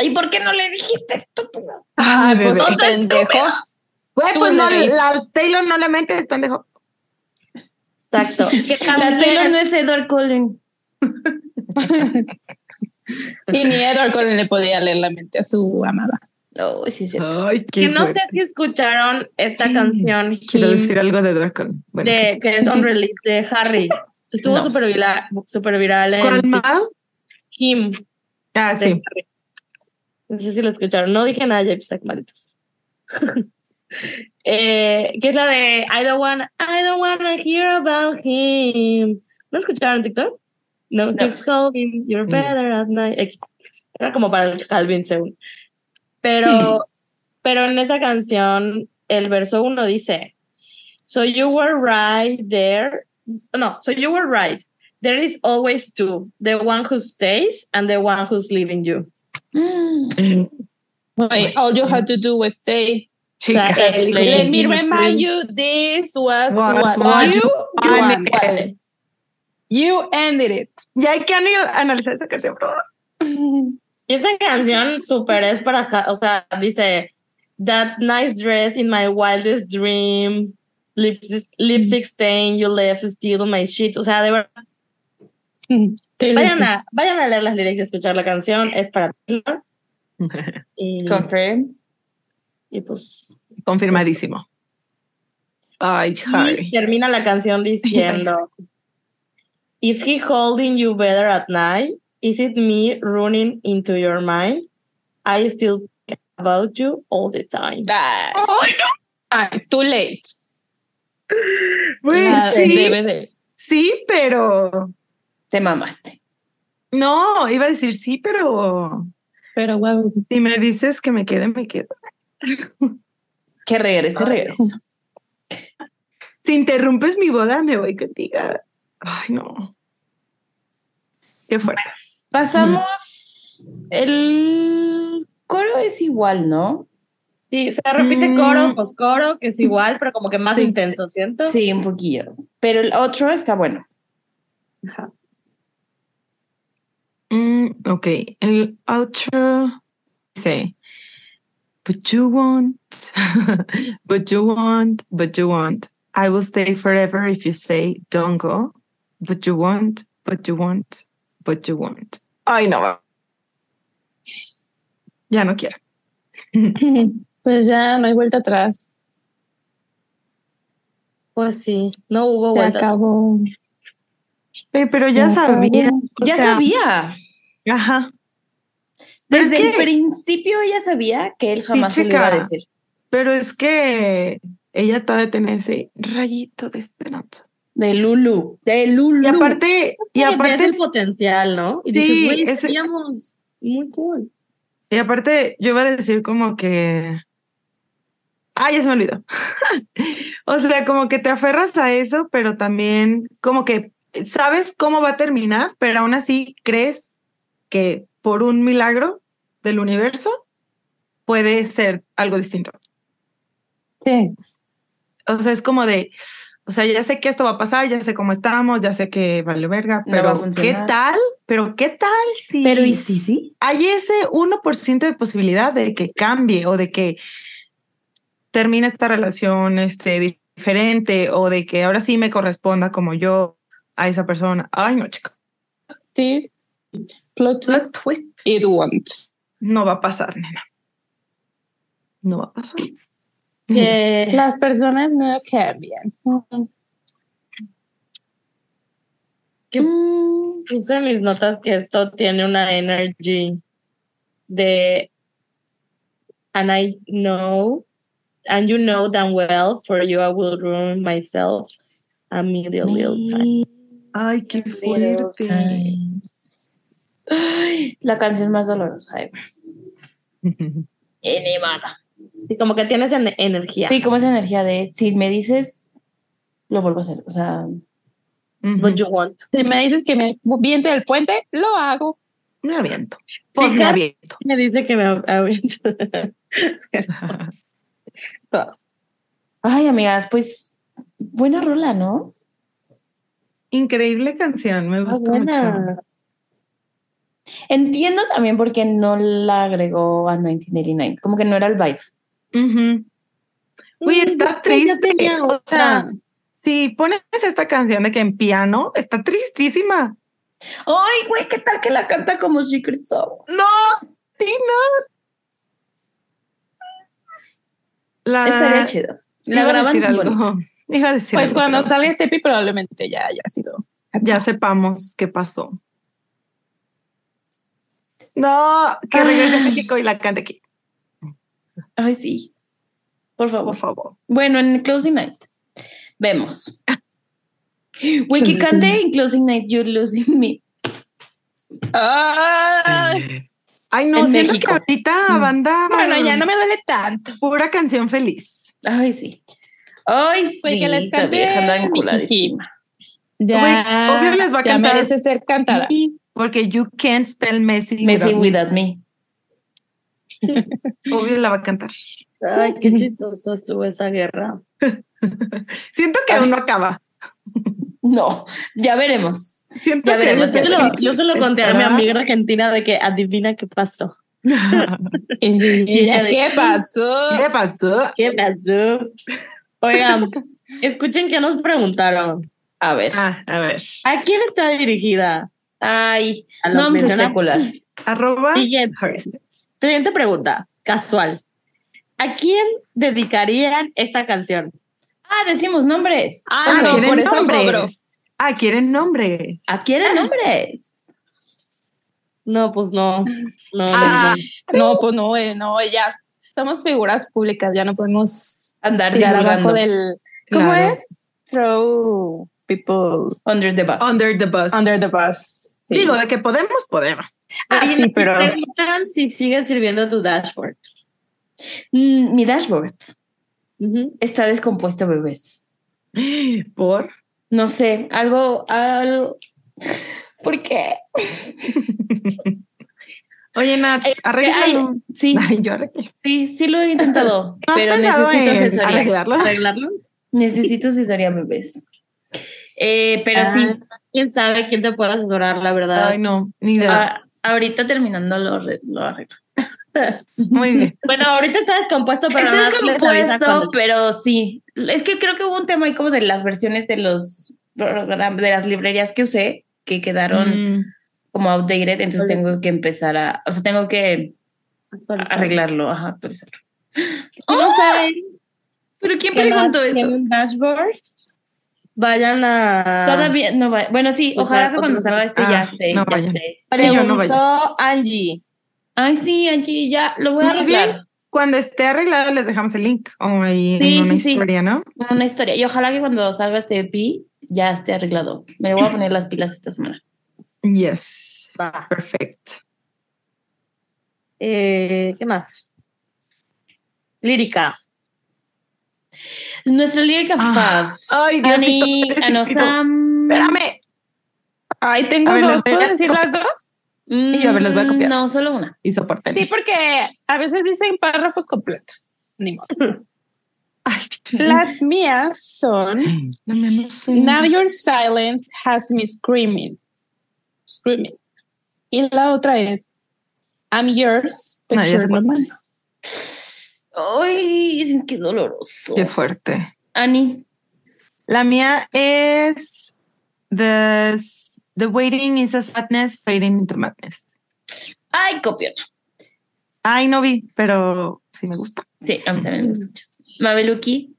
¿Y por qué no le dijiste estúpido? Ah, Ay, pues bebé. pendejo. Güey, Tú pues no, la Taylor no le mente, pendejo. Exacto. [laughs] Que La Taylor no es Edward Cullen. [laughs] Y ni Edward Cullen le podía leer la mente a su amada. No, sí es cierto. Ay, qué que no sé si escucharon esta Mm, canción Quiero Him, decir algo de. Bueno, de, que es on release de Harry. [laughs] Estuvo No. súper viral, super viral en ¿Cuál más? Him Ah, sí. Harry. No sé si lo escucharon. No dije nada, ya pues, malitos. Eh, que es la de I don't wanna, I don't wanna hear about him. ¿No escucharon TikTok? No, No. he's calling, you're better at night. Era como para el Calvin según. Pero, [laughs] pero en esa canción, el verso uno dice, So you were right there. No, so you were right. There is always two, the one who stays and the one who's leaving you. Mm. [gasps] Wait, all you had to do was stay. Chica. O sea, el- Let me remind you, this was, Was what, what you, you you wanted. wanted. You ended it. Ya hay que analizar esa canción, [laughs] esta canción súper es para, o sea, dice, That nice dress in my wildest dream, lipstick, lipstick stain you left still on my sheet. O sea, de verdad, vayan a, vayan a leer las lyrics y escuchar la canción, es para Taylor. [laughs] Y, Confirm. Y pues Confirmadísimo. Ay, Y termina la canción diciendo: [laughs] Is he holding you better at night? Is it me running into your mind? I still think about you all the time. Ay, no. Ay, too late. La sí, DVD. sí, pero. te mamaste. No, iba a decir sí, pero. Pero wow. Si me dices que me quede, me quedo. [laughs] Que regrese, regrese. Si interrumpes mi boda, me voy contigo. Ay, no. Qué fuerte. Pasamos. El coro es igual, ¿no? Sí, se repite Mm. coro, pues coro, que es igual, pero como que más Sí. intenso, ¿siento? Sí, un poquillo. Pero el otro está bueno. Ajá. Mm, ok, el outro dice, but you want, [laughs] but you want, but you want. I will stay forever if you say don't go, but you want, but you want, but you want. Ay, no. Ya no quiero. [laughs] Pues ya no hay vuelta atrás. Pues sí, no hubo Se vuelta. acabó. Eh, pero Se ya acabó. sabía. Ya sea, sabía. Ajá. Es Desde el principio ella sabía que él jamás se lo iba a decir. Pero es que ella todavía tiene ese rayito de esperanza. De Lulu. De Lulu. Y aparte, y ves aparte el potencial, ¿no? Y Sí, dices, güey, ese- muy cool. Y aparte, yo iba a decir como que. Ah, ya se me olvidó. [laughs] o sea, como que te aferras a eso, pero también como que sabes cómo va a terminar, pero aún así crees que por un milagro del universo puede ser algo distinto. Sí. O sea, es como de. O sea, ya sé que esto va a pasar, ya sé cómo estamos, ya sé que vale verga, No pero a ¿qué tal? Pero ¿qué tal si Pero ¿y sí, sí? hay ese 1% de posibilidad de que cambie o de que termine esta relación este, diferente o de que ahora sí me corresponda como yo a esa persona. Ay, no, chica. Sí. Plot twist. twist. It won't. No va a pasar, nena. No va a pasar. Que Las personas no cambian. que puse en mis notas que esto tiene una energy de and I know and you know damn well for you I will ruin myself a million little times. Ay, qué fuerte. Ay, la canción más dolorosa ever. Enimada. Y como que tienes en- energía. Sí, como esa energía de si me dices, lo vuelvo a hacer. O sea. What you want. Si me dices que me viente del puente, lo hago. Me aviento. Pues me Fíjate. aviento. Me dice que me aviento. ay, amigas, pues buena rola, ¿no? Increíble canción, me Ah, gusta buena. mucho. Entiendo también por qué no la agregó a 1989. Como que no era el vibe. Uy, Mm, está triste. O sea, si pones esta canción de que en piano, está tristísima. Ay, güey, ¿qué tal que la canta como Secret Song? No, sí, no. La, Estaría chido. La graban. Iba a decir Pues algo, cuando pero salga este pi probablemente ya haya sido. ya sepamos qué pasó. No, que regrese a México y la cante aquí, Ay, sí. Por favor. por favor. Bueno, en Closing Night vemos. [laughs] Güey, que cante en Closing Night You're Losing Me. Ay, Ay, no, En México. que ahorita Mm. banda. bueno, ya no me duele tanto. Pura canción feliz. Ay, sí. Ay, sí. Güey, que les cante vieja. Ya, obvio les va a ya cantar. merece ser cantada. Porque you can't spell Messi. Messi without me. Without Me. [laughs] Obvio la va a cantar. Ay, qué chistoso estuvo esa guerra. [laughs] Siento que aún no acaba. No, ya veremos. Siento Ya que veremos, ya Yo, se lo- veremos. yo se lo conté a mi amiga argentina de que adivina qué pasó. [laughs] Mira, ¿Qué pasó? ¿Qué pasó? ¿Qué pasó? Oigan, escuchen que nos preguntaron. A ver. Ah, a ver. ¿A quién está dirigida? Ay, A no especular. [laughs] Arroba. Siguiente. Siguiente pregunta, casual. ¿A quién dedicarían esta canción? Ah, decimos nombres. Ah, Ah, no, ¿quieren por eso nombres? cobro. Ah, quieren nombres. ¿A quieren nombres? No, pues no. No, Ah, no. no, pues no, eh, no, ya somos figuras públicas, ya no podemos Andar abajo del. ¿Cómo Claro. es? Throw people Under the bus. Under the bus. under the bus. Sí. Digo, de que podemos, podemos. Ah, Oye, sí, pero- preguntan si sigue sirviendo tu dashboard. Mm, mi dashboard está descompuesto, bebés. Por. No sé, algo, algo. [laughs] ¿Por qué? Oye, Nat, Eh, arréglalo. ay, sí, [laughs] Ay, yo arreglo. sí, sí lo he intentado, [laughs] ¿No has pero necesito asesoría. arreglarlo? ¿Arreglarlo? Necesito asesoría, bebés. Eh, pero sí, Ah, ¿Quién sabe quién te puede asesorar, la verdad? Ay, no, ni idea. ah, ahorita terminando lo, lo arreglo. [laughs] Muy bien. Bueno, ahorita está descompuesto, pero Está descompuesto, cuando- pero sí. Es que creo que hubo un tema ahí como de las versiones de los de las librerías que usé que quedaron Mm, como outdated, entonces Oye. tengo que empezar a, o sea, tengo que actualizar. arreglarlo, ajá, actualizarlo. No saben Pero ¿quién preguntó eso? tienen dashboard, vayan a... Todavía no va. Bueno, sí, O ojalá sea, que cuando salga este Ah, ya esté. no ya vayan. esté. Yo no Preguntó Angie. Ay, sí, Angie, ya lo voy a arreglar. Cuando esté arreglado, les dejamos el link o ahí Sí, en una sí, sí. historia, ¿no? Una historia. Y ojalá que cuando salga este EP ya esté arreglado. Me voy a poner las pilas esta semana. Yes. Va. Perfecto. Eh, ¿Qué más? Lírica. Nuestra lírica Ah, Fab. Ay, Ani, Diosito. Diosito. Anosam. Espérame. Ay, tengo ver, dos. las voy a- ¿Puedo decir las dos? Mm, yo, a ver, las voy a copiar. No, solo una. Y soporten. Sí, porque a veces dicen párrafos completos. Ni modo. [laughs] Ay, Las mías son no no sé. Now your silence has me screaming. Screaming. Y la otra es I'm yours, but No, ya you're sé not cuál. mine. Ay, qué doloroso. Qué fuerte. Ani. La mía es the, the waiting is a sadness fading into madness. Ay, copión. Ay, no vi, pero sí me gusta. Sí, a mí también me gusta mucho. Mabeluki.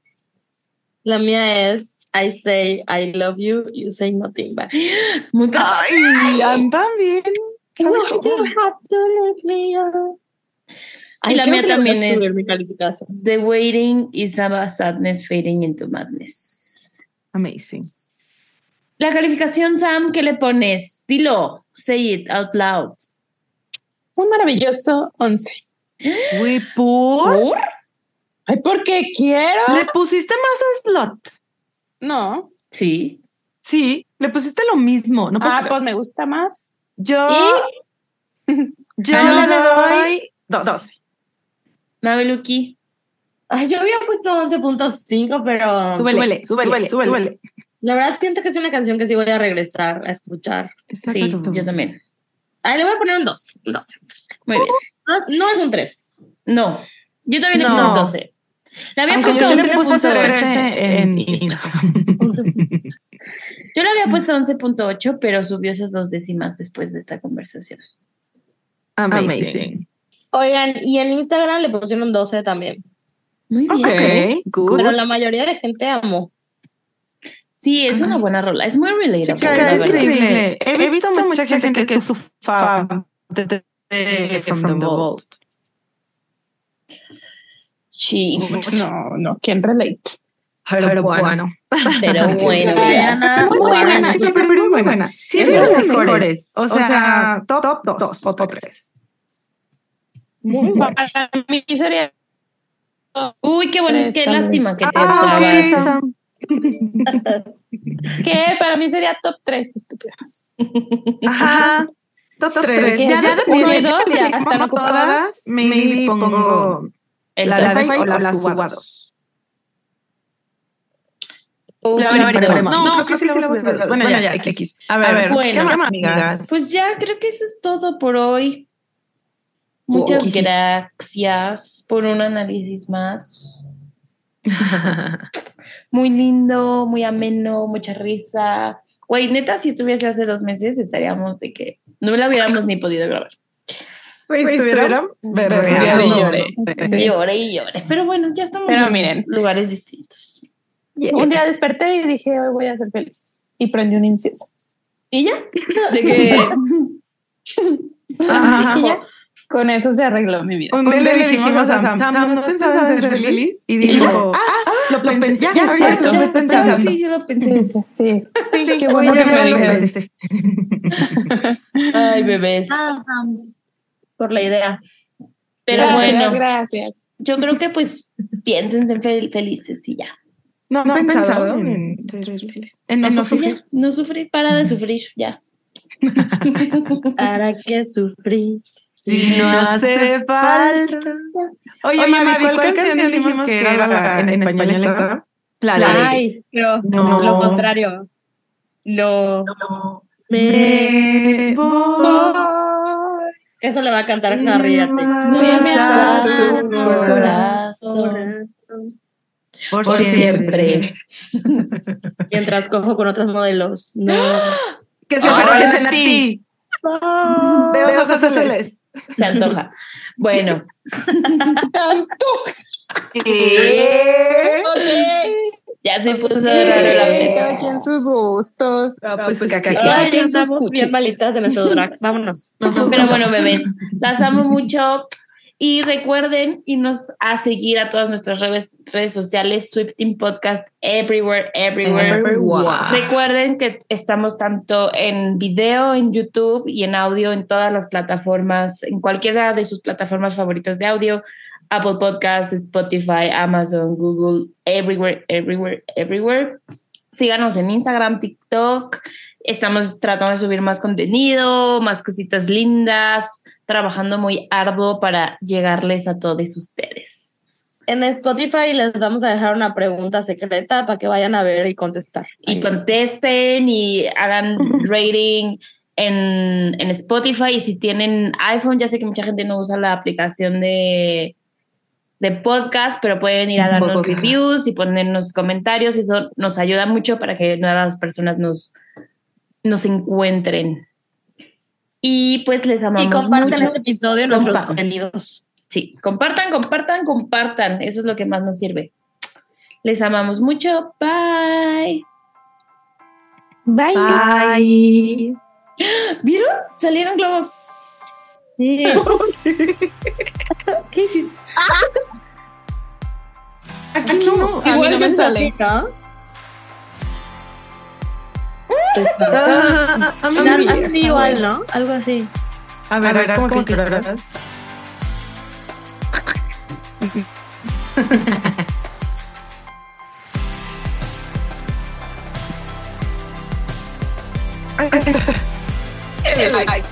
La mía es I say I love you, you say nothing back. [gasps] Muy casual. Ay, andan bien. ¿Saben Well, cómo? you have to let me out. Y la mía también es- mi. The waiting is a sadness fading into madness. Amazing. La calificación, Sam, ¿qué le pones? Dilo, say it out loud. Un maravilloso 11. Güey, ¿por? ¿Por? Ay, porque quiero. ¿Le pusiste más a Slot? No. Sí. Sí, le pusiste lo mismo. No Ah, creer. pues me gusta más. Yo, [laughs] yo le doy 12. Mabeluki. Ay, yo había puesto 11.5, pero Súbele, súbele, súbele, súbele. la verdad siento que es una canción que sí voy a regresar a escuchar. Sí, yo también. Ay, le voy a poner un 12. un 12. Muy bien. No, no es un 3. No, yo también le No. puse un 12. Le había Aunque puesto yo sí le puse 11.8. 13 en Instagram. Yo le había puesto 11.8, pero subió esas dos décimas después de esta conversación. Amazing. Oigan, y en Instagram le pusieron un 12 también. Muy bien. Ok, good. Pero la mayoría de gente amó. Sí, es una buena rola. Es muy relatable. La es verdad. increíble. He visto mucha gente que es su fan de, de- de From the Vault. Sí, No, no. ¿Quién relate? Pero bueno. pero [laughs] bueno. Diana, Muy buena, Sí, pero muy buena. Sí, Es es de las mejores. O sea, top, top 2 o top 3. Muy. [laughs] Para mí sería. Uy, qué bueno, qué lástima que te Ah, [laughs] que Para mí sería top 3, estúpidas. Ajá. Top 3. que Ya ya de uno y dos ya están todas, ocupadas. maybe pongo El la de o la subo a 2. Uy, Ya qué veremos. broma. No, creo que sí le voy a subir a dos. Bueno, ya, X. A ver, bueno. ¿qué más, amigas? Pues ya creo que eso es todo por hoy. Muchas gracias por un análisis más. Muy lindo, muy ameno, mucha risa. Güey, neta, si estuviese hace dos meses, estaríamos de que no la hubiéramos ni podido grabar. Pues estuvieron Lloré y lloré. Sí. Lloré y lloré. Pero bueno, ya estamos Pero en miren. lugares distintos. Un día desperté y dije, hoy voy a ser feliz. Y prendí un incienso. ¿Y ya? [laughs] De que. [laughs] Ajá. Y ya, con eso se arregló mi vida. Un día le dijimos a Sam, Sam, ¿no pensabas en ser feliz? Y dijo, ah, lo pensé, ya, lo Ya, estoy ya, pensando. sí, yo lo pensé. Sí, sí, sí. Qué bueno que me lo pensé. Ay, bebés. Ah, Sam, por la idea. Pero gracias, bueno, gracias. yo creo que pues piensen en fel- felices y ya. No, No, he pensado pensado en ser feliz. En no sufrir. ya, no sufrir, para de sufrir, ya. [laughs] [laughs] ¿Para qué sufrir? Si no hace falta. Oye, mami, ¿cuál, canción dijimos que era la, en español esta? La de Ay, pero No. lo contrario. No. Me voy. Eso le va a cantar Harry a ti. A tu corazón. Por, Por siempre. Mientras cojo con otros modelos. No. [gasps] Que se parecen a ti. De ojos azules. [laughs] Se antoja. Bueno, [laughs] ¿Qué? ya se puso Sí, raro la cada pena. quien sus gustos. Ah, pues, caca. Cada Ay, quien sus estamos bien cuchis. malitas de nuestro drag. Vámonos. Pero bueno, bebés, las amo mucho. Y recuerden irnos a seguir a todas nuestras redes, redes sociales, Swifting Podcast, everywhere, everywhere. Everyone. Recuerden que estamos tanto en video, en YouTube y en audio en todas las plataformas, en cualquiera de sus plataformas favoritas de audio, Apple Podcasts, Spotify, Amazon, Google, everywhere, everywhere, everywhere. Síganos en Instagram, TikTok. Estamos tratando de subir más contenido, más cositas lindas, trabajando muy arduo para llegarles a todos ustedes. En Spotify les vamos a dejar una pregunta secreta para que vayan a ver y contestar. y contesten y hagan [laughs] rating en, en Spotify. Y si tienen iPhone, ya sé que mucha gente no usa la aplicación de, de podcast, pero pueden ir a darnos reviews y ponernos comentarios. Eso nos ayuda mucho para que nuevas personas nos, nos encuentren. Y pues les amamos Y comparten mucho. este episodio en nuestros Compartan. contenidos. Sí, compartan, compartan, compartan. Eso es lo que más nos sirve. Les amamos mucho. Bye. Bye. Bye. ¿Vieron? Salieron globos. Sí. [laughs] ¿Qué hiciste? Aquí, no. A mí no me sale. ¿No? Ah, [laughs] a mí Una- no. así igual, ¿no? Algo así. A ver, es como que lloras. Ay, ay, ay.